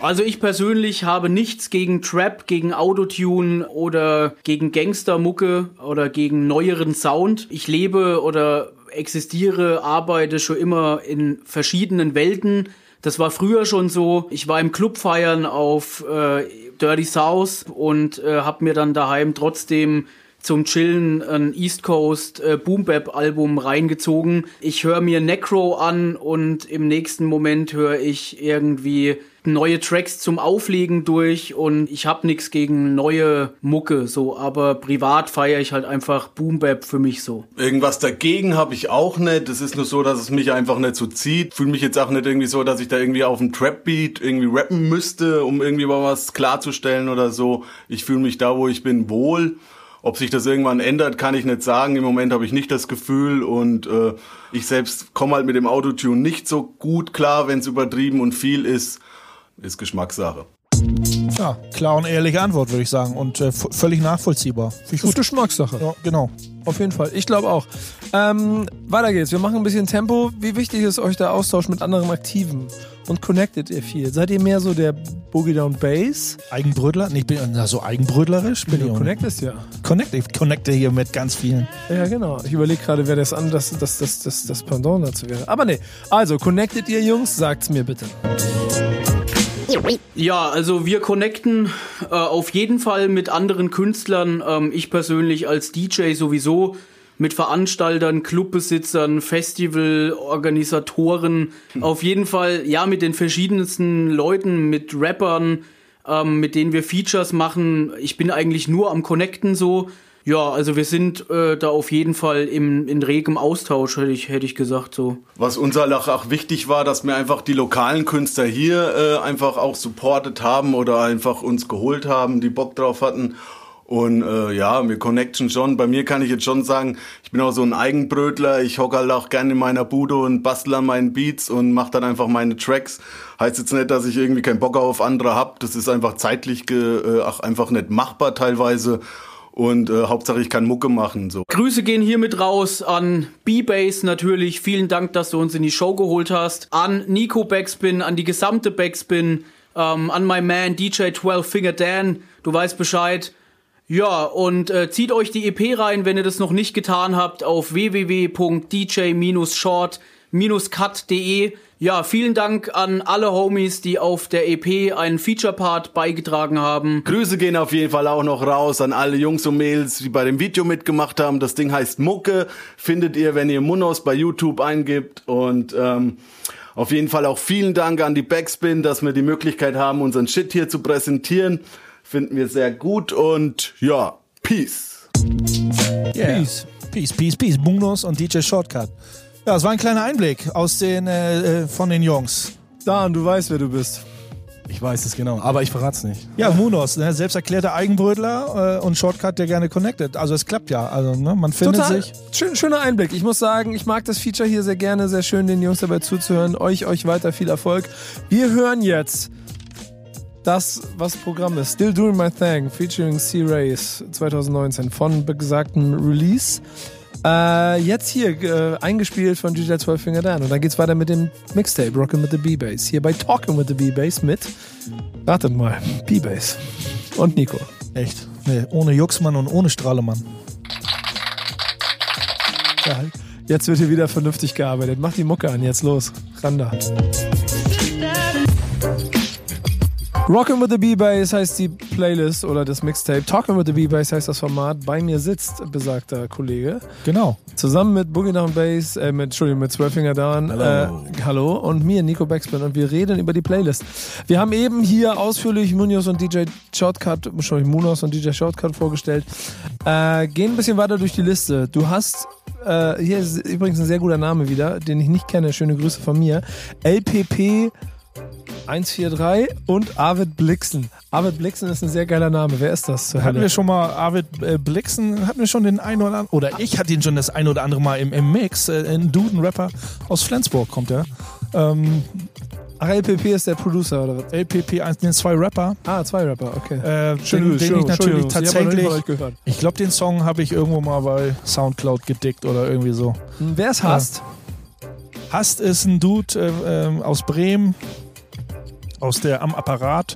Also ich persönlich habe nichts gegen Trap, gegen Autotune oder gegen Gangstermucke oder gegen neueren Sound. Ich lebe oder existiere, arbeite schon immer in verschiedenen Welten Das war früher schon so. Ich war im Club feiern auf äh, Dirty South und äh, habe mir dann daheim trotzdem zum Chillen ein East Coast äh, Boom Bap Album reingezogen. Ich höre mir Necro an und im nächsten Moment höre ich irgendwie neue Tracks zum Auflegen durch und ich habe nichts gegen neue Mucke so, aber privat feiere ich halt einfach Boom Bap für mich so.
Irgendwas dagegen habe ich auch nicht. Es ist nur so, dass es mich einfach nicht so zieht. Fühle mich jetzt auch nicht irgendwie so, dass ich da irgendwie auf dem Trap Beat irgendwie rappen müsste, um irgendwie mal was klarzustellen oder so. Ich fühle mich da, wo ich bin, wohl. Ob sich das irgendwann ändert, kann ich nicht sagen. Im Moment habe ich nicht das Gefühl und äh, ich selbst komme halt mit dem Autotune nicht so gut klar, wenn es übertrieben und viel ist. Ist Geschmackssache.
Ja, klar und ehrliche Antwort, würde ich sagen. Und äh, völlig nachvollziehbar. Finde ich
Das ist
gut.
Geschmackssache.
Ja, genau.
Auf jeden Fall. Ich glaube auch. Ähm, weiter geht's. Wir machen ein bisschen Tempo. Wie wichtig ist euch der Austausch mit anderen Aktiven? Und connectet ihr viel? Seid ihr mehr so der Boogie Down Bass?
Eigenbrötler? Nee, ich bin na, so eigenbrötlerisch. Bin ich
Du connectest ja.
Connect, ich connecte hier mit ganz vielen.
Ja, genau. Ich überlege gerade, wer das an, das, das, das, das, das Pendant dazu wäre. Aber nee. Also, connectet ihr Jungs? Sagt's mir bitte.
Ja, also wir connecten äh, auf jeden Fall mit anderen Künstlern. Ähm, ich persönlich als DJ sowieso mit Veranstaltern, Clubbesitzern, Festivalorganisatoren. Auf jeden Fall, ja, mit den verschiedensten Leuten, mit Rappern, ähm, mit denen wir Features machen. Ich bin eigentlich nur am Connecten so. Ja, also wir sind äh, da auf jeden Fall im, in regem Austausch, hätte ich, hätte ich gesagt so.
Was uns halt auch, wichtig war, dass wir einfach die lokalen Künstler hier äh, einfach auch supportet haben oder einfach uns geholt haben, die Bock drauf hatten. Und äh, ja, wir connecten schon. Bei mir kann ich jetzt schon sagen, ich bin auch so ein Eigenbrötler. Ich hocke halt auch gerne in meiner Bude und bastel an meinen Beats und mache dann einfach meine Tracks. Heißt jetzt nicht, dass ich irgendwie keinen Bock auf andere hab. Das ist einfach zeitlich äh, auch einfach nicht machbar teilweise. Und äh, Hauptsache ich kann Mucke machen. So.
Grüße gehen hiermit raus an B-Base natürlich. Vielen Dank, dass du uns in die Show geholt hast. An Nico Backspin, an die gesamte Backspin, ähm, an my man DJ 12 Finger Dan. Du weißt Bescheid. Ja, und äh, zieht euch die EP rein, wenn ihr das noch nicht getan habt, auf www.dj-short-cut.de. Ja, vielen Dank an alle Homies, die auf der EP einen Feature-Part beigetragen haben.
Grüße gehen auf jeden Fall auch noch raus an alle Jungs und Mädels, die bei dem Video mitgemacht haben. Das Ding heißt Mucke. Findet ihr, wenn ihr Munos bei YouTube eingibt. Und ähm, auf jeden Fall auch vielen Dank an die Backspin, dass wir die Möglichkeit haben, unseren Shit hier zu präsentieren. Finden wir sehr gut und ja, Peace.
Yeah.
Peace.
Peace, Peace, Peace. Munos und DJ Shortcut. Ja, es war ein kleiner Einblick aus den, äh, äh, von den Jungs.
Dan, du weißt, wer du bist.
Ich weiß es genau, aber ich verrat's nicht.
Ja, Munos, ne, selbst erklärter Eigenbrötler äh, und Shortcut, der gerne connected. Also es klappt ja. Also ne, man findet
Total
sich.
schön, schöner Einblick. Ich muss sagen, ich mag das Feature hier sehr gerne. Sehr schön, den Jungs dabei zuzuhören. Euch, euch weiter viel Erfolg. Wir hören jetzt das, was Programm ist. Still Doing My Thing, featuring C-Race 2019 von besagtem Release. Äh, jetzt hier, äh, eingespielt von DJ 12 Finger Dan. Und dann geht's weiter mit dem Mixtape, Rockin' with the B-Bass. Hier bei Talking with the B-Bass mit, ratet mal, B-Bass und Nico.
Echt. Nee, ohne Juxmann und ohne Strahlemann.
Ja, jetzt wird hier wieder vernünftig gearbeitet. Mach die Mucke an, jetzt los. Randa. Rockin' with the B-Bass heißt die Playlist oder das Mixtape. Talking with the B-Bass heißt das Format. Bei mir sitzt besagter Kollege.
Genau.
Zusammen mit Boogie Down Bass, äh, mit, Entschuldigung, mit Zwölfinger Down.
Hallo.
Äh, hallo. Und mir, Nico Backspin. Und wir reden über die Playlist. Wir haben eben hier ausführlich Munoz und DJ Shortcut, Entschuldigung, Munoz und DJ Shortcut vorgestellt. Äh, gehen ein bisschen weiter durch die Liste. Du hast, äh, hier ist übrigens ein sehr guter Name wieder, den ich nicht kenne. Schöne Grüße von mir. LPP 143 und Arvid Blixen. Arvid Blixen ist ein sehr geiler Name. Wer ist das?
Hatten wir schon mal Arvid äh, Blixen, hatten wir schon den einen oder anderen, oder ich hatte ihn schon das ein oder andere Mal im, im Mix. Äh, ein Dude, ein Rapper aus Flensburg kommt er. Ähm,
Ach, LPP ist der Producer oder was?
LPP 1, den zwei Rapper.
Ah, zwei Rapper, okay.
Äh,
Schöne
den, den ich natürlich tatsächlich. Ich glaube, den Song habe ich irgendwo mal bei Soundcloud gedickt oder irgendwie so.
Wer es hasst,
Hast ist ein Dude äh, ähm, aus Bremen, aus der Am Apparat,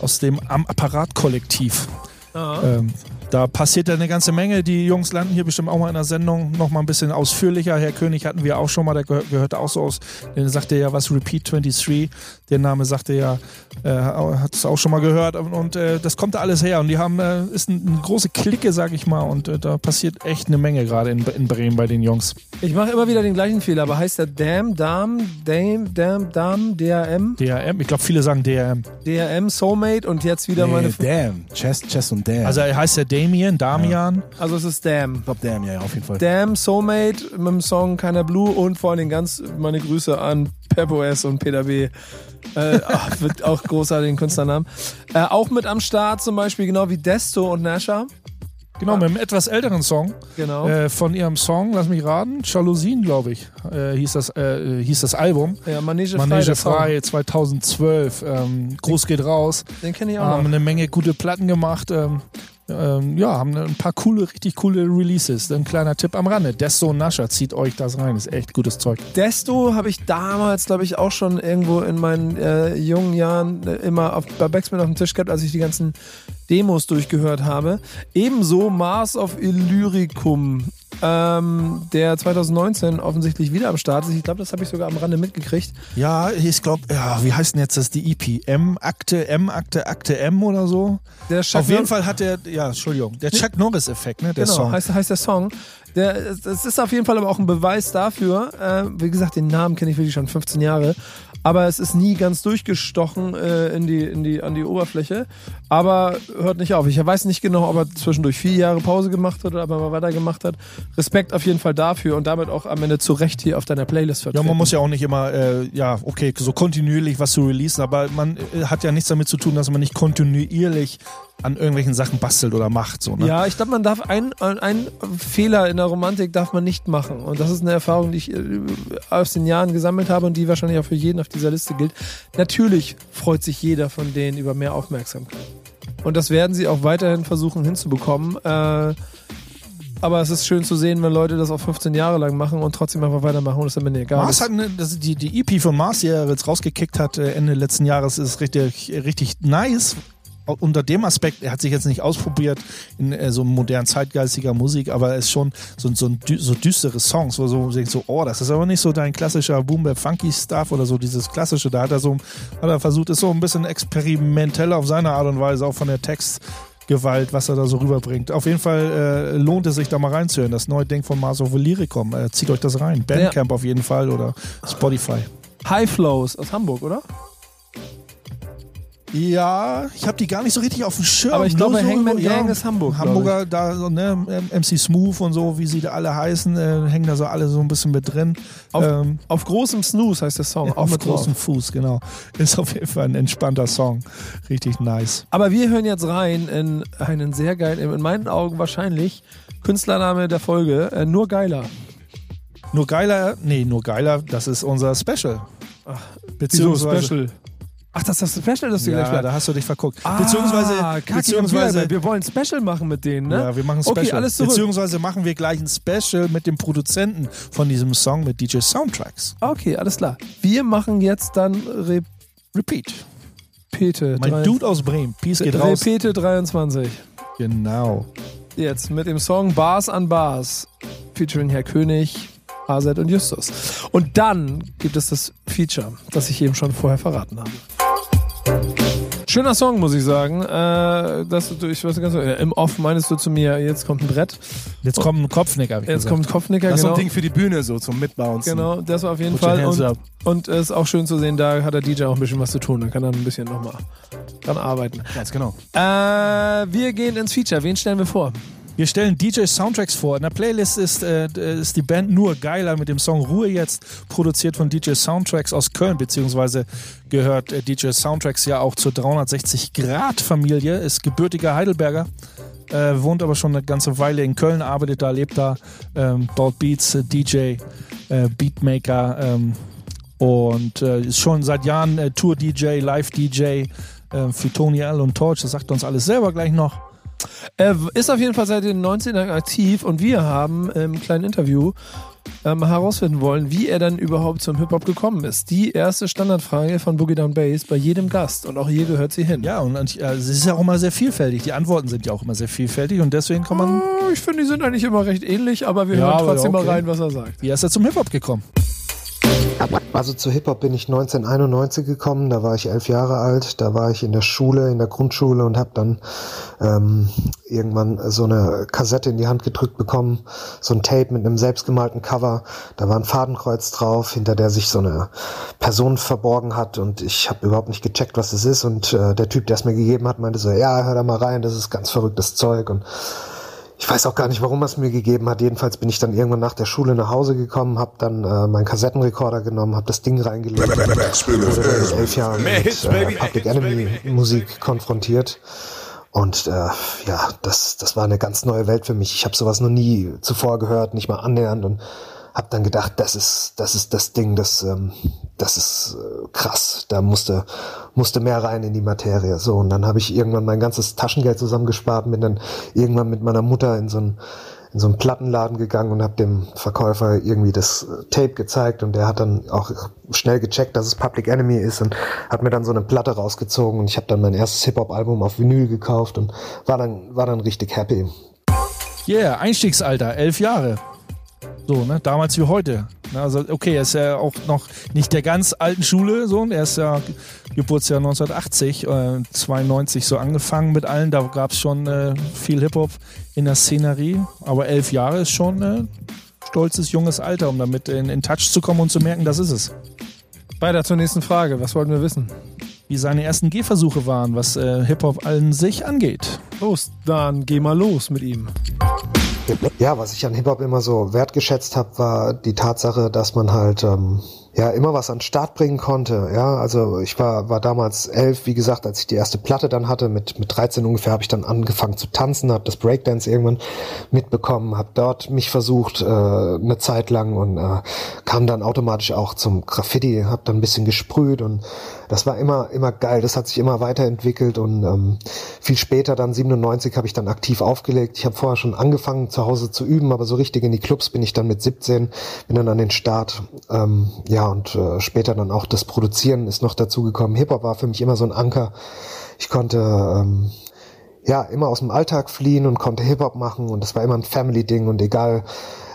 aus dem Am Apparat Kollektiv. Ähm, da passiert ja eine ganze Menge. Die Jungs landen hier bestimmt auch mal in der Sendung noch mal ein bisschen ausführlicher. Herr König hatten wir auch schon mal, der gehört, auch so aus. Den sagte ja was Repeat 23. Der Name sagte ja, äh, hat es auch schon mal gehört. Und, und äh, das kommt da alles her. Und die haben, äh, ist ein, eine große Clique, sag ich mal. Und äh, da passiert echt eine Menge gerade in, in Bremen bei den Jungs.
Ich mache immer wieder den gleichen Fehler, aber heißt der Dam, Dam, Dame, Dam, Dam, DRM?
DRM, ich glaube, viele sagen DRM.
DRM, Soulmate und jetzt wieder meine.
Nee, Damn. Chess, Chess und Damn.
Also er heißt ja Damien, Damian.
Also es ist Dam.
ich glaube Damn, ja, ja, auf jeden Fall.
Damn, Soulmate mit dem Song Keiner Blue und vor allen Dingen ganz meine Grüße an Peppo S und Peter B. Äh, (laughs) ach, wird auch großartigen Künstlernamen. Äh, auch mit am Start zum Beispiel, genau wie Desto und Nasha.
Genau, mit einem etwas älteren Song.
Genau.
Äh, von ihrem Song, lass mich raten, Jalousien, glaube ich, äh, hieß, das, äh, hieß das Album.
ja, Manege Frei.
Manege
Song.
frei 2012. Ähm, Gruß geht raus.
Den kenne ich auch
Haben
noch.
eine Menge gute Platten gemacht. Ähm, ähm, ja, haben ein paar coole, richtig coole Releases. Ein kleiner Tipp am Rande. Desto Nascha, zieht euch das rein. Ist echt gutes Zeug.
Desto habe ich damals, glaube ich, auch schon irgendwo in meinen äh, jungen Jahren äh, immer auf, bei Backspin auf dem Tisch gehabt, als ich die ganzen Demos durchgehört habe. Ebenso Mars of Illyricum, ähm, der 2019 offensichtlich wieder am Start ist. Ich glaube, das habe ich sogar am Rande mitgekriegt.
Ja, ich glaube, ja, wie heißt denn jetzt das die EP? M-Akte, M-Akte, Akte M oder so?
Der Chuck
Auf jeden Fall hat der, ja, Entschuldigung, der Chuck Norris-Effekt, ne, der
genau,
Song.
Heißt, heißt der Song. Der, es ist auf jeden Fall aber auch ein Beweis dafür. Äh, wie gesagt, den Namen kenne ich wirklich schon 15 Jahre. Aber es ist nie ganz durchgestochen äh, in die, in die, an die Oberfläche. Aber hört nicht auf. Ich weiß nicht genau, ob er zwischendurch vier Jahre Pause gemacht hat oder ob er mal weitergemacht hat. Respekt auf jeden Fall dafür und damit auch am Ende zu Recht hier auf deiner Playlist
Ja,
vertreten.
man muss ja auch nicht immer, äh, ja, okay, so kontinuierlich was zu releasen, aber man äh, hat ja nichts damit zu tun, dass man nicht kontinuierlich an irgendwelchen Sachen bastelt oder macht. So, ne?
Ja, ich glaube, man darf ein, ein Fehler in der Romantik darf man nicht machen. Und das ist eine Erfahrung, die ich äh, aus den Jahren gesammelt habe und die wahrscheinlich auch für jeden auf dieser Liste gilt. Natürlich freut sich jeder von denen über mehr Aufmerksamkeit. Und das werden sie auch weiterhin versuchen hinzubekommen. Äh, aber es ist schön zu sehen, wenn Leute das auch 15 Jahre lang machen und trotzdem einfach weitermachen und es ist am Ende egal.
Mars hat eine, das, die, die EP von Mars, die er jetzt rausgekickt hat äh, Ende letzten Jahres, ist richtig, richtig nice. Unter dem Aspekt, er hat sich jetzt nicht ausprobiert in äh, so modern zeitgeistiger Musik, aber er ist schon so, so, ein, so düstere Songs, wo so denkt so, oh, das ist aber nicht so dein klassischer Boom Funky Stuff oder so dieses klassische. Da hat er so, hat er versucht, ist so ein bisschen experimentell auf seine Art und Weise, auch von der Textgewalt, was er da so rüberbringt. Auf jeden Fall äh, lohnt es sich da mal reinzuhören. Das neue Ding von Mars of Lyricum. Äh, zieht euch das rein. Bandcamp auf jeden Fall oder Spotify.
High Flows aus Hamburg, oder?
Ja, ich habe die gar nicht so richtig auf dem Schirm.
Aber ich glaube,
so,
Hangman
ja,
Gang ist Hamburg,
Hamburger, da so, ne, MC Smooth und so, wie sie da alle heißen, äh, hängen da so alle so ein bisschen mit drin.
Auf,
Ähm,
auf großem Snooze heißt der Song. auch
auf großem Fuß, genau. Ist auf jeden Fall ein entspannter Song. Richtig nice.
Aber wir hören jetzt rein in einen sehr geilen, in meinen Augen wahrscheinlich Künstlername der Folge, äh, nur geiler.
Nur geiler, nee, nur geiler, das ist unser Special. Beziehungsweise,
Ach, das ist das Special, das du gleich
ja, da hast du dich verguckt.
Ah,
beziehungsweise,
Kacke,
beziehungsweise,
wir, wollen ein Special machen mit denen, ne?
Ja, wir machen ein Special.
Okay, alles zurück.
Beziehungsweise machen wir gleich ein Special mit dem Produzenten von diesem Song mit DJ Soundtracks.
Okay, alles klar. Wir machen jetzt dann Re
Repeat.
Repete.
Mein
drei-
Dude aus Bremen. Peace geht raus.
Repete 23.
Genau.
Jetzt mit dem Song Bars an Bars featuring Herr König, AZ und Justus. Und dann gibt es das Feature, das ich eben schon vorher verraten habe. Schöner Song, muss ich sagen. Äh, das, du, ich weiß nicht ganz, Im Off meinst du zu mir, jetzt kommt ein Brett,
Jetzt kommt ein Kopfnick, hab ich
jetzt
gesagt.
kommt ein Kopfnicker.
Das ist so
genau.
ein Ding für die Bühne, so zum Mitbouncen.
Genau, das war auf jeden
Put
Fall. Und, und es ist auch schön zu sehen, da hat der DJ auch ein bisschen was zu tun. Da kann er ein bisschen nochmal dran arbeiten.
Ganz genau.
Äh, wir gehen ins Feature. Wen stellen wir vor?
Wir stellen DJ Soundtracks vor. In der Playlist ist, äh, ist die Band nur geiler mit dem Song Ruhe jetzt, produziert von DJ Soundtracks aus Köln, beziehungsweise gehört äh, DJ Soundtracks ja auch zur 360-Grad-Familie, ist gebürtiger Heidelberger, äh, wohnt aber schon eine ganze Weile in Köln, arbeitet da, lebt da, ähm, baut Beats, äh, DJ, äh, Beatmaker ähm, und äh, ist schon seit Jahren äh, Tour-DJ, Live-DJ äh, für Tony L. und Torch, das sagt uns alles selber gleich noch.
Er ist auf jeden Fall seit den 19ern aktiv und wir haben im kleinen Interview ähm, herausfinden wollen, wie er dann überhaupt zum Hip-Hop gekommen ist. Die erste Standardfrage von Boogie Down Bass bei jedem Gast und auch hier gehört sie hin.
Ja, und äh, es ist ja auch immer sehr vielfältig. Die Antworten sind ja auch immer sehr vielfältig und deswegen kann man.
Oh, ich finde, die sind eigentlich immer recht ähnlich, aber wir
Ja,
hören trotzdem
okay.
mal rein, was er sagt.
Wie ist er zum Hip-Hop gekommen?
Also zu Hip-Hop bin ich 1991 gekommen, da war ich elf Jahre alt, da war ich in der Schule, in der Grundschule und habe dann ähm, irgendwann so eine Kassette in die Hand gedrückt bekommen, so ein Tape mit einem selbstgemalten Cover, da war ein Fadenkreuz drauf, hinter der sich so eine Person verborgen hat und ich habe überhaupt nicht gecheckt, was es ist und äh, der Typ, der es mir gegeben hat, meinte so, ja, hör da mal rein, das ist ganz verrücktes Zeug und ich weiß auch gar nicht, warum es mir gegeben hat. Jedenfalls bin ich dann irgendwann nach der Schule nach Hause gekommen, habe dann äh, meinen Kassettenrekorder genommen, habe das Ding reingelegt und wurde dann mit elf Jahren mit äh, Public Enemy Musik konfrontiert. Und äh, ja, das, das war eine ganz neue Welt für mich. Ich habe sowas noch nie zuvor gehört, nicht mal annähernd und habe dann gedacht, das ist das ist das Ding, das ähm, das ist äh, krass. Da musste musste mehr rein in die Materie. So und dann habe ich irgendwann mein ganzes Taschengeld zusammengespart, bin dann irgendwann mit meiner Mutter in so ein in so einen Plattenladen gegangen und habe dem Verkäufer irgendwie das äh, Tape gezeigt und der hat dann auch schnell gecheckt, dass es Public Enemy ist und hat mir dann so eine Platte rausgezogen und ich habe dann mein erstes Hip-Hop-Album auf Vinyl gekauft und war dann war dann richtig happy.
Yeah, Einstiegsalter, elf Jahre. So, ne? Damals wie heute. Ne, Also, okay, er ist ja auch noch nicht der ganz alten Schule, so. Er ist ja Geburtsjahr 1980, äh, 92 so angefangen mit allen. Da gab es schon äh, viel Hip-Hop in der Szenerie. Aber elf Jahre ist schon äh, stolzes junges Alter, um damit in, in Touch zu kommen und zu merken, das ist es.
Weiter zur nächsten Frage. Was wollten wir wissen?
Wie seine ersten Gehversuche waren, was äh, Hip-Hop an sich angeht.
Los, dann geh mal los mit ihm.
Ja, was ich an Hip-Hop immer so wertgeschätzt habe, war die Tatsache, dass man halt ähm, ja immer was an den Start bringen konnte. Ja, also ich war war damals elf, wie gesagt, als ich die erste Platte dann hatte, mit mit 13 ungefähr habe ich dann angefangen zu tanzen, habe das Breakdance irgendwann mitbekommen, habe dort mich versucht äh, eine Zeit lang und äh, kam dann automatisch auch zum Graffiti, habe dann ein bisschen gesprüht und das war immer immer geil. Das hat sich immer weiterentwickelt und ähm, viel später dann 97 habe ich dann aktiv aufgelegt. Ich habe vorher schon angefangen zu Hause zu üben, aber so richtig in die Clubs bin ich dann mit 17, bin dann an den Start. Ähm, ja und äh, später dann auch das Produzieren ist noch dazu gekommen. Hip Hop war für mich immer so ein Anker. Ich konnte ähm, ja immer aus dem Alltag fliehen und konnte Hip Hop machen und das war immer ein Family Ding und egal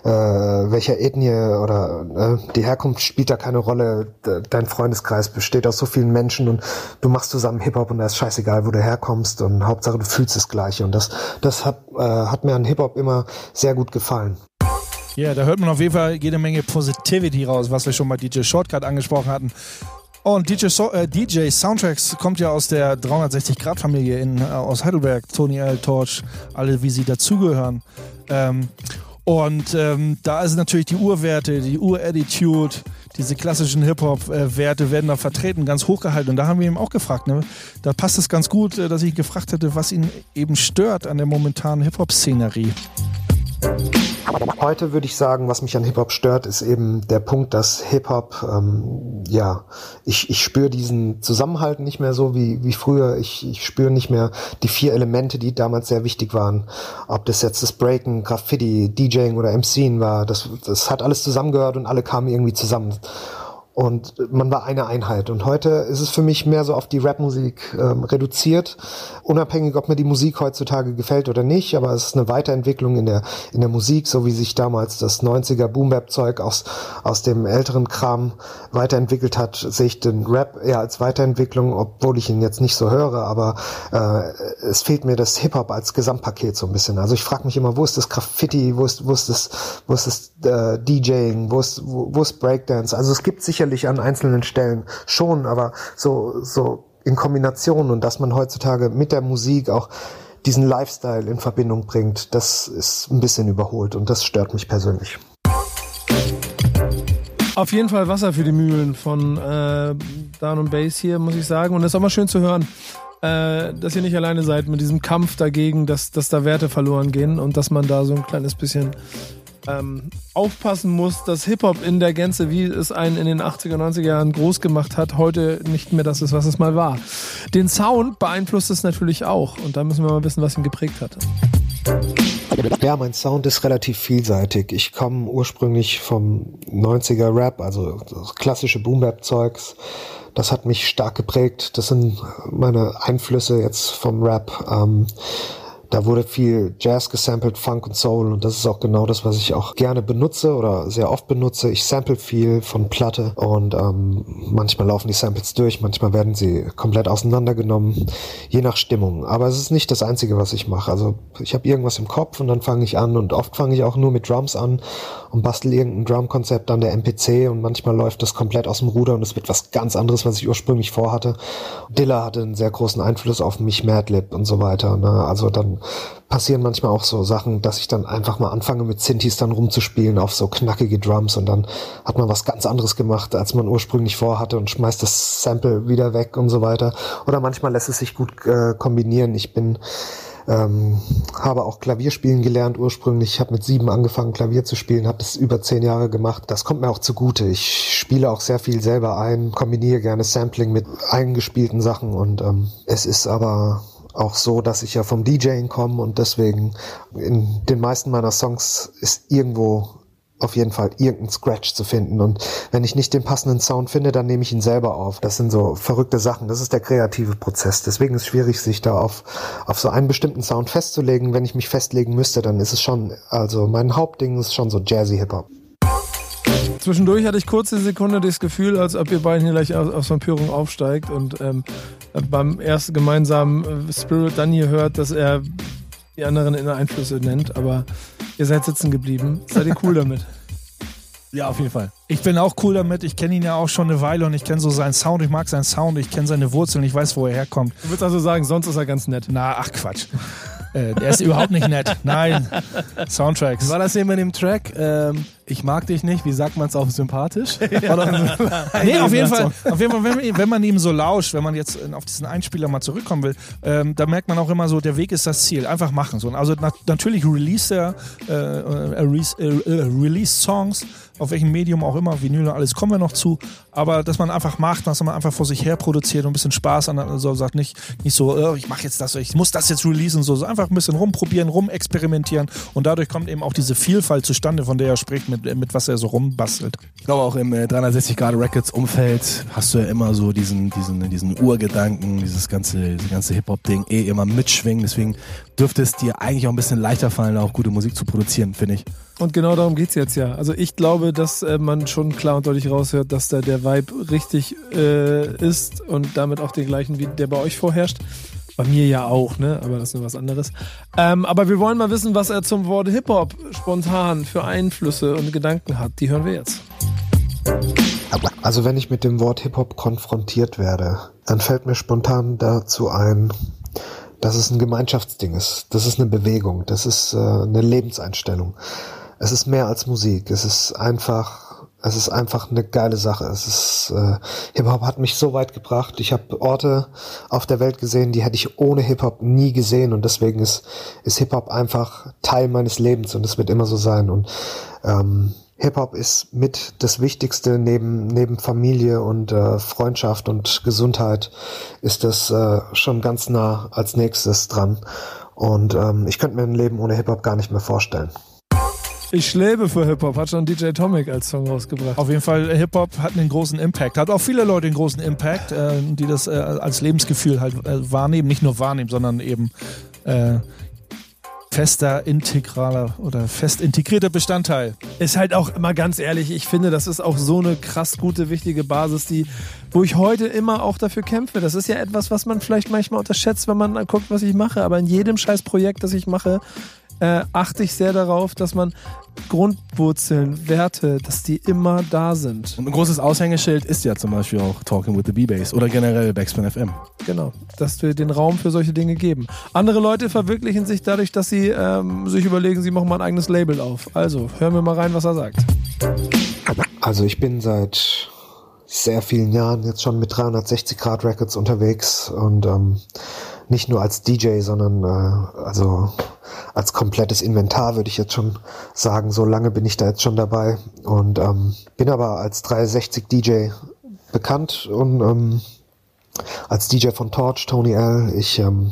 äh, welcher Ethnie oder äh, die Herkunft spielt da keine Rolle. Dein Freundeskreis besteht aus so vielen Menschen und du machst zusammen Hip-Hop und da ist scheißegal, wo du herkommst und Hauptsache du fühlst das Gleiche und das, das hat, äh, hat mir an Hip-Hop immer sehr gut gefallen.
Ja, da hört man auf jeden Fall jede Menge Positivity raus, was wir schon bei DJ Shortcut angesprochen hatten. Und DJ, so äh, DJ Soundtracks kommt ja aus der 360-Grad-Familie in äh, aus Heidelberg. Tony L. Torch, alle wie sie dazugehören. Ähm, und ähm, da ist natürlich die Urwerte, die Ur-Attitude, diese klassischen Hip-Hop-Werte werden da vertreten, ganz hochgehalten. Und da haben wir ihm auch gefragt, ne? da passt es ganz gut, äh, dass ich gefragt hätte, was ihn eben stört an der momentanen Hip-Hop-Szenerie.
Heute würde ich sagen, was mich an Hip-Hop stört, ist eben der Punkt, dass Hip-Hop, ähm, ja, ich, ich spüre diesen Zusammenhalt nicht mehr so wie, wie früher. Ich, ich spüre nicht mehr die vier Elemente, die damals sehr wichtig waren. Ob das jetzt das Breaken, Graffiti, DJing oder MCing war, das, das hat alles zusammengehört und alle kamen irgendwie zusammen. Und man war eine Einheit. Und heute ist es für mich mehr so auf die Rapmusik ähm, reduziert. Unabhängig, ob mir die Musik heutzutage gefällt oder nicht, aber es ist eine Weiterentwicklung in der, in der Musik, so wie sich damals das 90er Boom-Bap-Zeug aus, aus dem älteren Kram weiterentwickelt hat, sehe ich den Rap eher als Weiterentwicklung, obwohl ich ihn jetzt nicht so höre, aber äh, es fehlt mir das Hip-Hop als Gesamtpaket so ein bisschen. Also ich frage mich immer, wo ist das Graffiti, wo ist, wo ist das, wo ist das äh, DJing, wo ist, wo, wo ist Breakdance? Also es gibt sicherlich an einzelnen Stellen schon, aber so, so in Kombination und dass man heutzutage mit der Musik auch diesen Lifestyle in Verbindung bringt, das ist ein bisschen überholt und das stört mich persönlich.
Auf jeden Fall Wasser für die Mühlen von äh, Down und Bass hier, muss ich sagen. Und es ist auch mal schön zu hören, äh, dass ihr nicht alleine seid mit diesem Kampf dagegen, dass, dass da Werte verloren gehen und dass man da so ein kleines bisschen ähm, aufpassen muss, dass Hip-Hop in der Gänze, wie es einen in den 80er, 90er Jahren groß gemacht hat, heute nicht mehr das ist, was es mal war. Den Sound beeinflusst es natürlich auch und da müssen wir mal wissen, was ihn geprägt hat.
Ja, mein Sound ist relativ vielseitig. Ich komme ursprünglich vom 90er Rap, also das klassische Boom-Bap-Zeugs. Das hat mich stark geprägt. Das sind meine Einflüsse jetzt vom Rap. Ähm, da wurde viel Jazz gesampelt, Funk und Soul und das ist auch genau das, was ich auch gerne benutze oder sehr oft benutze. Ich sample viel von Platte und ähm, manchmal laufen die Samples durch, manchmal werden sie komplett auseinandergenommen, je nach Stimmung. Aber es ist nicht das Einzige, was ich mache. Also ich habe irgendwas im Kopf und dann fange ich an und oft fange ich auch nur mit Drums an und bastel irgendein Drumkonzept an der MPC und manchmal läuft das komplett aus dem Ruder und es wird was ganz anderes, was ich ursprünglich vorhatte. Dilla hatte einen sehr großen Einfluss auf mich, Madlib und so weiter. Ne? Also dann passieren manchmal auch so Sachen, dass ich dann einfach mal anfange mit Synthes dann rumzuspielen auf so knackige Drums und dann hat man was ganz anderes gemacht, als man ursprünglich vorhatte und schmeißt das Sample wieder weg und so weiter. Oder manchmal lässt es sich gut äh, kombinieren. Ich bin ähm, habe auch Klavierspielen gelernt ursprünglich. Ich habe mit sieben angefangen, Klavier zu spielen, habe das über zehn Jahre gemacht. Das kommt mir auch zugute. Ich spiele auch sehr viel selber ein, kombiniere gerne Sampling mit eingespielten Sachen und ähm, es ist aber auch so, dass ich ja vom DJing komme und deswegen in den meisten meiner Songs ist irgendwo auf jeden Fall irgendein Scratch zu finden. Und wenn ich nicht den passenden Sound finde, dann nehme ich ihn selber auf. Das sind so verrückte Sachen. Das ist der kreative Prozess. Deswegen ist es schwierig, sich da auf, auf so einen bestimmten Sound festzulegen. Wenn ich mich festlegen müsste, dann ist es schon, also mein Hauptding ist schon so Jazzy Hip-Hop.
Zwischendurch hatte ich kurze Sekunde das Gefühl, als ob ihr beiden hier gleich aus, aus Vampirung aufsteigt und ähm, beim ersten gemeinsamen äh, Spirit dann hier hört, dass er die anderen in Einflüsse nennt, aber ihr seid sitzen geblieben. Seid ihr cool damit? (laughs)
Ja, auf jeden Fall.
Ich bin auch cool damit. Ich kenne ihn ja auch schon eine Weile und ich kenne so seinen Sound. Ich mag seinen Sound. Ich kenne seine Wurzeln. Ich weiß, wo er herkommt.
Du würdest also sagen, sonst ist er ganz nett.
Na, ach Quatsch. Äh, der ist überhaupt nicht nett. Nein. Soundtracks.
War das eben in dem Track? Ähm, ich mag dich nicht, wie sagt man es auf sympathisch? (laughs) Oder
nee, auf jeden Fall, auf jeden Fall wenn, man, wenn man ihm so lauscht, wenn man jetzt auf diesen Einspieler mal zurückkommen will, ähm, da merkt man auch immer so, der Weg ist das Ziel. Einfach machen. So. Also na natürlich release er äh, äh, release, äh, release Songs, auf welchem Medium auch immer, Vinyl und alles, kommen wir noch zu. Aber dass man einfach macht, dass man einfach vor sich her produziert und ein bisschen Spaß an, also sagt nicht, nicht so, oh, ich mache jetzt das, ich muss das jetzt releasen, so, so einfach ein bisschen rumprobieren, rumexperimentieren und dadurch kommt eben auch diese Vielfalt zustande, von der er spricht, mit, mit was er so rumbastelt.
Ich glaube auch im äh, 360 Grad Records Umfeld hast du ja immer so diesen, diesen, diesen Urgedanken, dieses ganze, dieses ganze Hip-Hop-Ding eh immer mitschwingen, deswegen dürfte es dir eigentlich auch ein bisschen leichter fallen, auch gute Musik zu produzieren, finde ich.
Und genau darum geht's jetzt ja. Also ich glaube, dass äh, man schon klar und deutlich raushört, dass da der Vibe richtig äh, ist und damit auch den gleichen, wie der bei euch vorherrscht. Bei mir ja auch, ne? Aber das ist nur was anderes. Ähm, aber wir wollen mal wissen, was er zum Wort Hip-Hop spontan für Einflüsse und Gedanken hat. Die hören wir jetzt.
Also wenn ich mit dem Wort Hip-Hop konfrontiert werde, dann fällt mir spontan dazu ein, dass es ein Gemeinschaftsding ist. Das ist eine Bewegung. Das ist äh, eine Lebenseinstellung es ist mehr als Musik. Es ist einfach, es ist einfach eine geile Sache. Es ist äh, Hip Hop hat mich so weit gebracht. Ich habe Orte auf der Welt gesehen, die hätte ich ohne Hip Hop nie gesehen und deswegen ist ist Hip Hop einfach Teil meines Lebens und es wird immer so sein und ähm, Hip Hop ist mit das Wichtigste neben neben Familie und äh, Freundschaft und Gesundheit ist das äh, schon ganz nah als nächstes dran und ähm, ich könnte mir ein Leben ohne Hip Hop gar nicht mehr vorstellen.
Ich lebe für Hip-Hop, hat schon DJ Tomic als Song rausgebracht.
Auf jeden Fall, Hip-Hop hat einen großen Impact. Hat auch viele Leute einen großen Impact, äh, die das äh, als Lebensgefühl halt äh, wahrnehmen. Nicht nur wahrnehmen, sondern eben äh, fester, integraler oder fest integrierter Bestandteil.
Ist halt auch immer ganz ehrlich, ich finde, das ist auch so eine krass gute, wichtige Basis, die, wo ich heute immer auch dafür kämpfe. Das ist ja etwas, was man vielleicht manchmal unterschätzt, wenn man guckt, was ich mache. Aber in jedem scheiß Projekt, das ich mache, äh, achte ich sehr darauf, dass man Grundwurzeln, Werte, dass die immer da sind.
Und ein großes Aushängeschild ist ja zum Beispiel auch Talking with the B-Bass oder generell Backspin FM.
Genau, dass wir den Raum für solche Dinge geben. Andere Leute verwirklichen sich dadurch, dass sie ähm, sich überlegen, sie machen mal ein eigenes Label auf. Also, hören wir mal rein, was er sagt.
Also ich bin seit sehr vielen Jahren jetzt schon mit 360 Grad Records unterwegs und ähm, nicht nur als DJ, sondern äh, also als komplettes Inventar würde ich jetzt schon sagen. So lange bin ich da jetzt schon dabei und ähm, bin aber als 360 DJ bekannt und ähm, als DJ von Torch, Tony L. Ich ähm,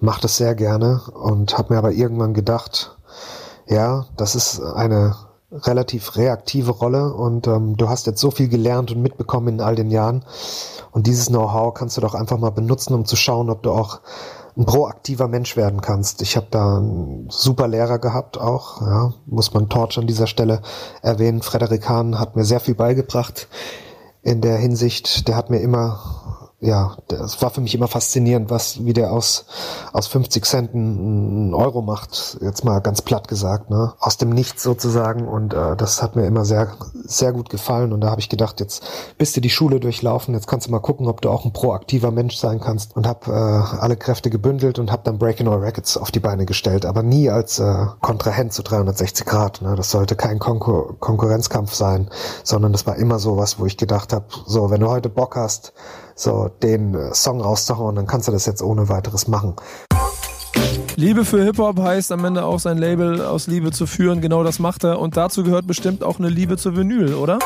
mache das sehr gerne und habe mir aber irgendwann gedacht, ja, das ist eine relativ reaktive Rolle und ähm, du hast jetzt so viel gelernt und mitbekommen in all den Jahren und dieses Know-how kannst du doch einfach mal benutzen, um zu schauen, ob du auch ein proaktiver Mensch werden kannst. Ich habe da einen super Lehrer gehabt auch, ja, muss man Torch an dieser Stelle erwähnen. Frederik Hahn hat mir sehr viel beigebracht in der Hinsicht. Der hat mir immer ja, das war für mich immer faszinierend, was, wie der aus, aus 50 Cent einen Euro macht, jetzt mal ganz platt gesagt, ne? Aus dem Nichts sozusagen. Und äh, das hat mir immer sehr, sehr gut gefallen. Und da habe ich gedacht, jetzt bist du die Schule durchlaufen, jetzt kannst du mal gucken, ob du auch ein proaktiver Mensch sein kannst. Und habe äh, alle Kräfte gebündelt und habe dann Breaking All Records auf die Beine gestellt, aber nie als äh, Kontrahent zu 360 Grad. Ne? Das sollte kein Konkur Konkurrenzkampf sein, sondern das war immer so was, wo ich gedacht habe, so, wenn du heute Bock hast, so den äh, Song rauszuhauen, dann kannst du das jetzt ohne weiteres machen.
Liebe für Hip-Hop heißt am Ende auch sein Label aus Liebe zu führen. Genau das macht er. Und dazu gehört bestimmt auch eine Liebe zu Vinyl, oder?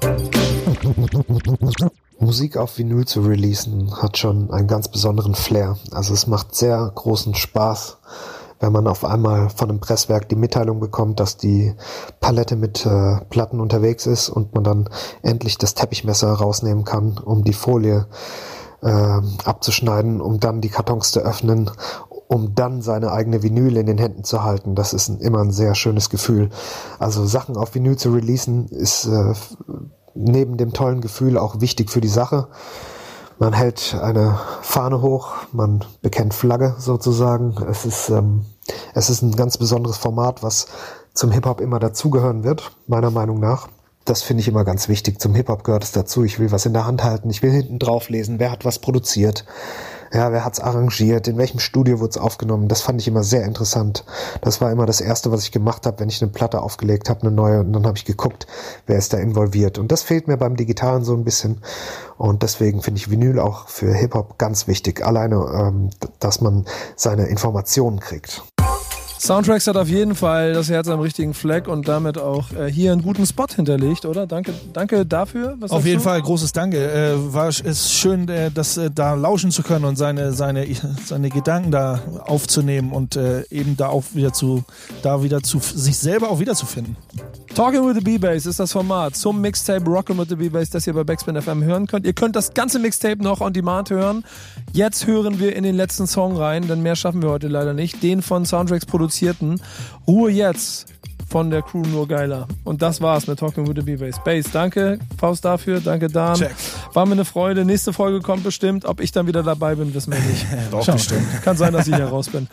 (laughs)
Musik auf Vinyl zu releasen hat schon einen ganz besonderen Flair. Also es macht sehr großen Spaß wenn man auf einmal von einem Presswerk die Mitteilung bekommt, dass die Palette mit äh, Platten unterwegs ist und man dann endlich das Teppichmesser rausnehmen kann, um die Folie äh, abzuschneiden, um dann die Kartons zu öffnen, um dann seine eigene Vinyl in den Händen zu halten. Das ist ein, immer ein sehr schönes Gefühl. Also Sachen auf Vinyl zu releasen ist äh, neben dem tollen Gefühl auch wichtig für die Sache. Man hält eine Fahne hoch, man bekennt Flagge sozusagen. Es ist, ähm, es ist ein ganz besonderes Format, was zum Hip-Hop immer dazugehören wird, meiner Meinung nach. Das finde ich immer ganz wichtig. Zum Hip-Hop gehört es dazu. Ich will was in der Hand halten. Ich will hinten drauf lesen, wer hat was produziert. Ja, wer hat's arrangiert? In welchem Studio wurde es aufgenommen? Das fand ich immer sehr interessant. Das war immer das Erste, was ich gemacht habe, wenn ich eine Platte aufgelegt habe, eine neue. Und dann habe ich geguckt, wer ist da involviert. Und das fehlt mir beim Digitalen so ein bisschen. Und deswegen finde ich Vinyl auch für Hip-Hop ganz wichtig. Alleine, ähm, dass man seine Informationen kriegt.
Soundtracks hat auf jeden Fall das Herz am richtigen Fleck und damit auch äh, hier einen guten Spot hinterlegt, oder? Danke, danke dafür.
Was auf jeden du? Fall großes Danke. Äh, war ist schön, äh, das äh, da lauschen zu können und seine seine seine Gedanken da aufzunehmen und äh, eben da auch wieder zu da wieder zu sich selber auch wiederzufinden.
Talking with the B-Bass ist das Format zum Mixtape Rockin' with the B-Bass, das ihr bei Backspin FM hören könnt. Ihr könnt das ganze Mixtape noch on Demand hören. Jetzt hören wir in den letzten Song rein, denn mehr schaffen wir heute leider nicht. Den von Soundtracks produzierten Ruhe jetzt von der Crew nur geiler. Und das war's mit Talking with the B-Bass. Bass, danke, Faust dafür, danke Dan. Check. War mir eine Freude. Nächste Folge kommt bestimmt. Ob ich dann wieder dabei bin, wissen wir nicht. (laughs)
Doch, Schau. bestimmt.
Kann sein, dass ich hier raus bin.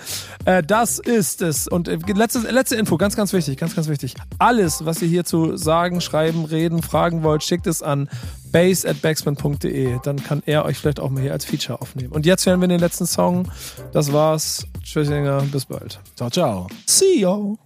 Äh, das ist es. Und äh, letzte, letzte Info, ganz, ganz wichtig, ganz, ganz wichtig. Alles, was ihr hierzu sagen, schreiben, reden, fragen wollt, schickt es an base at backspin.de. Dann kann er euch vielleicht auch mal hier als Feature aufnehmen. Und jetzt hören wir den letzten Song. Das war's. Tschüssinger, bis bald.
Ciao, ciao.
See you.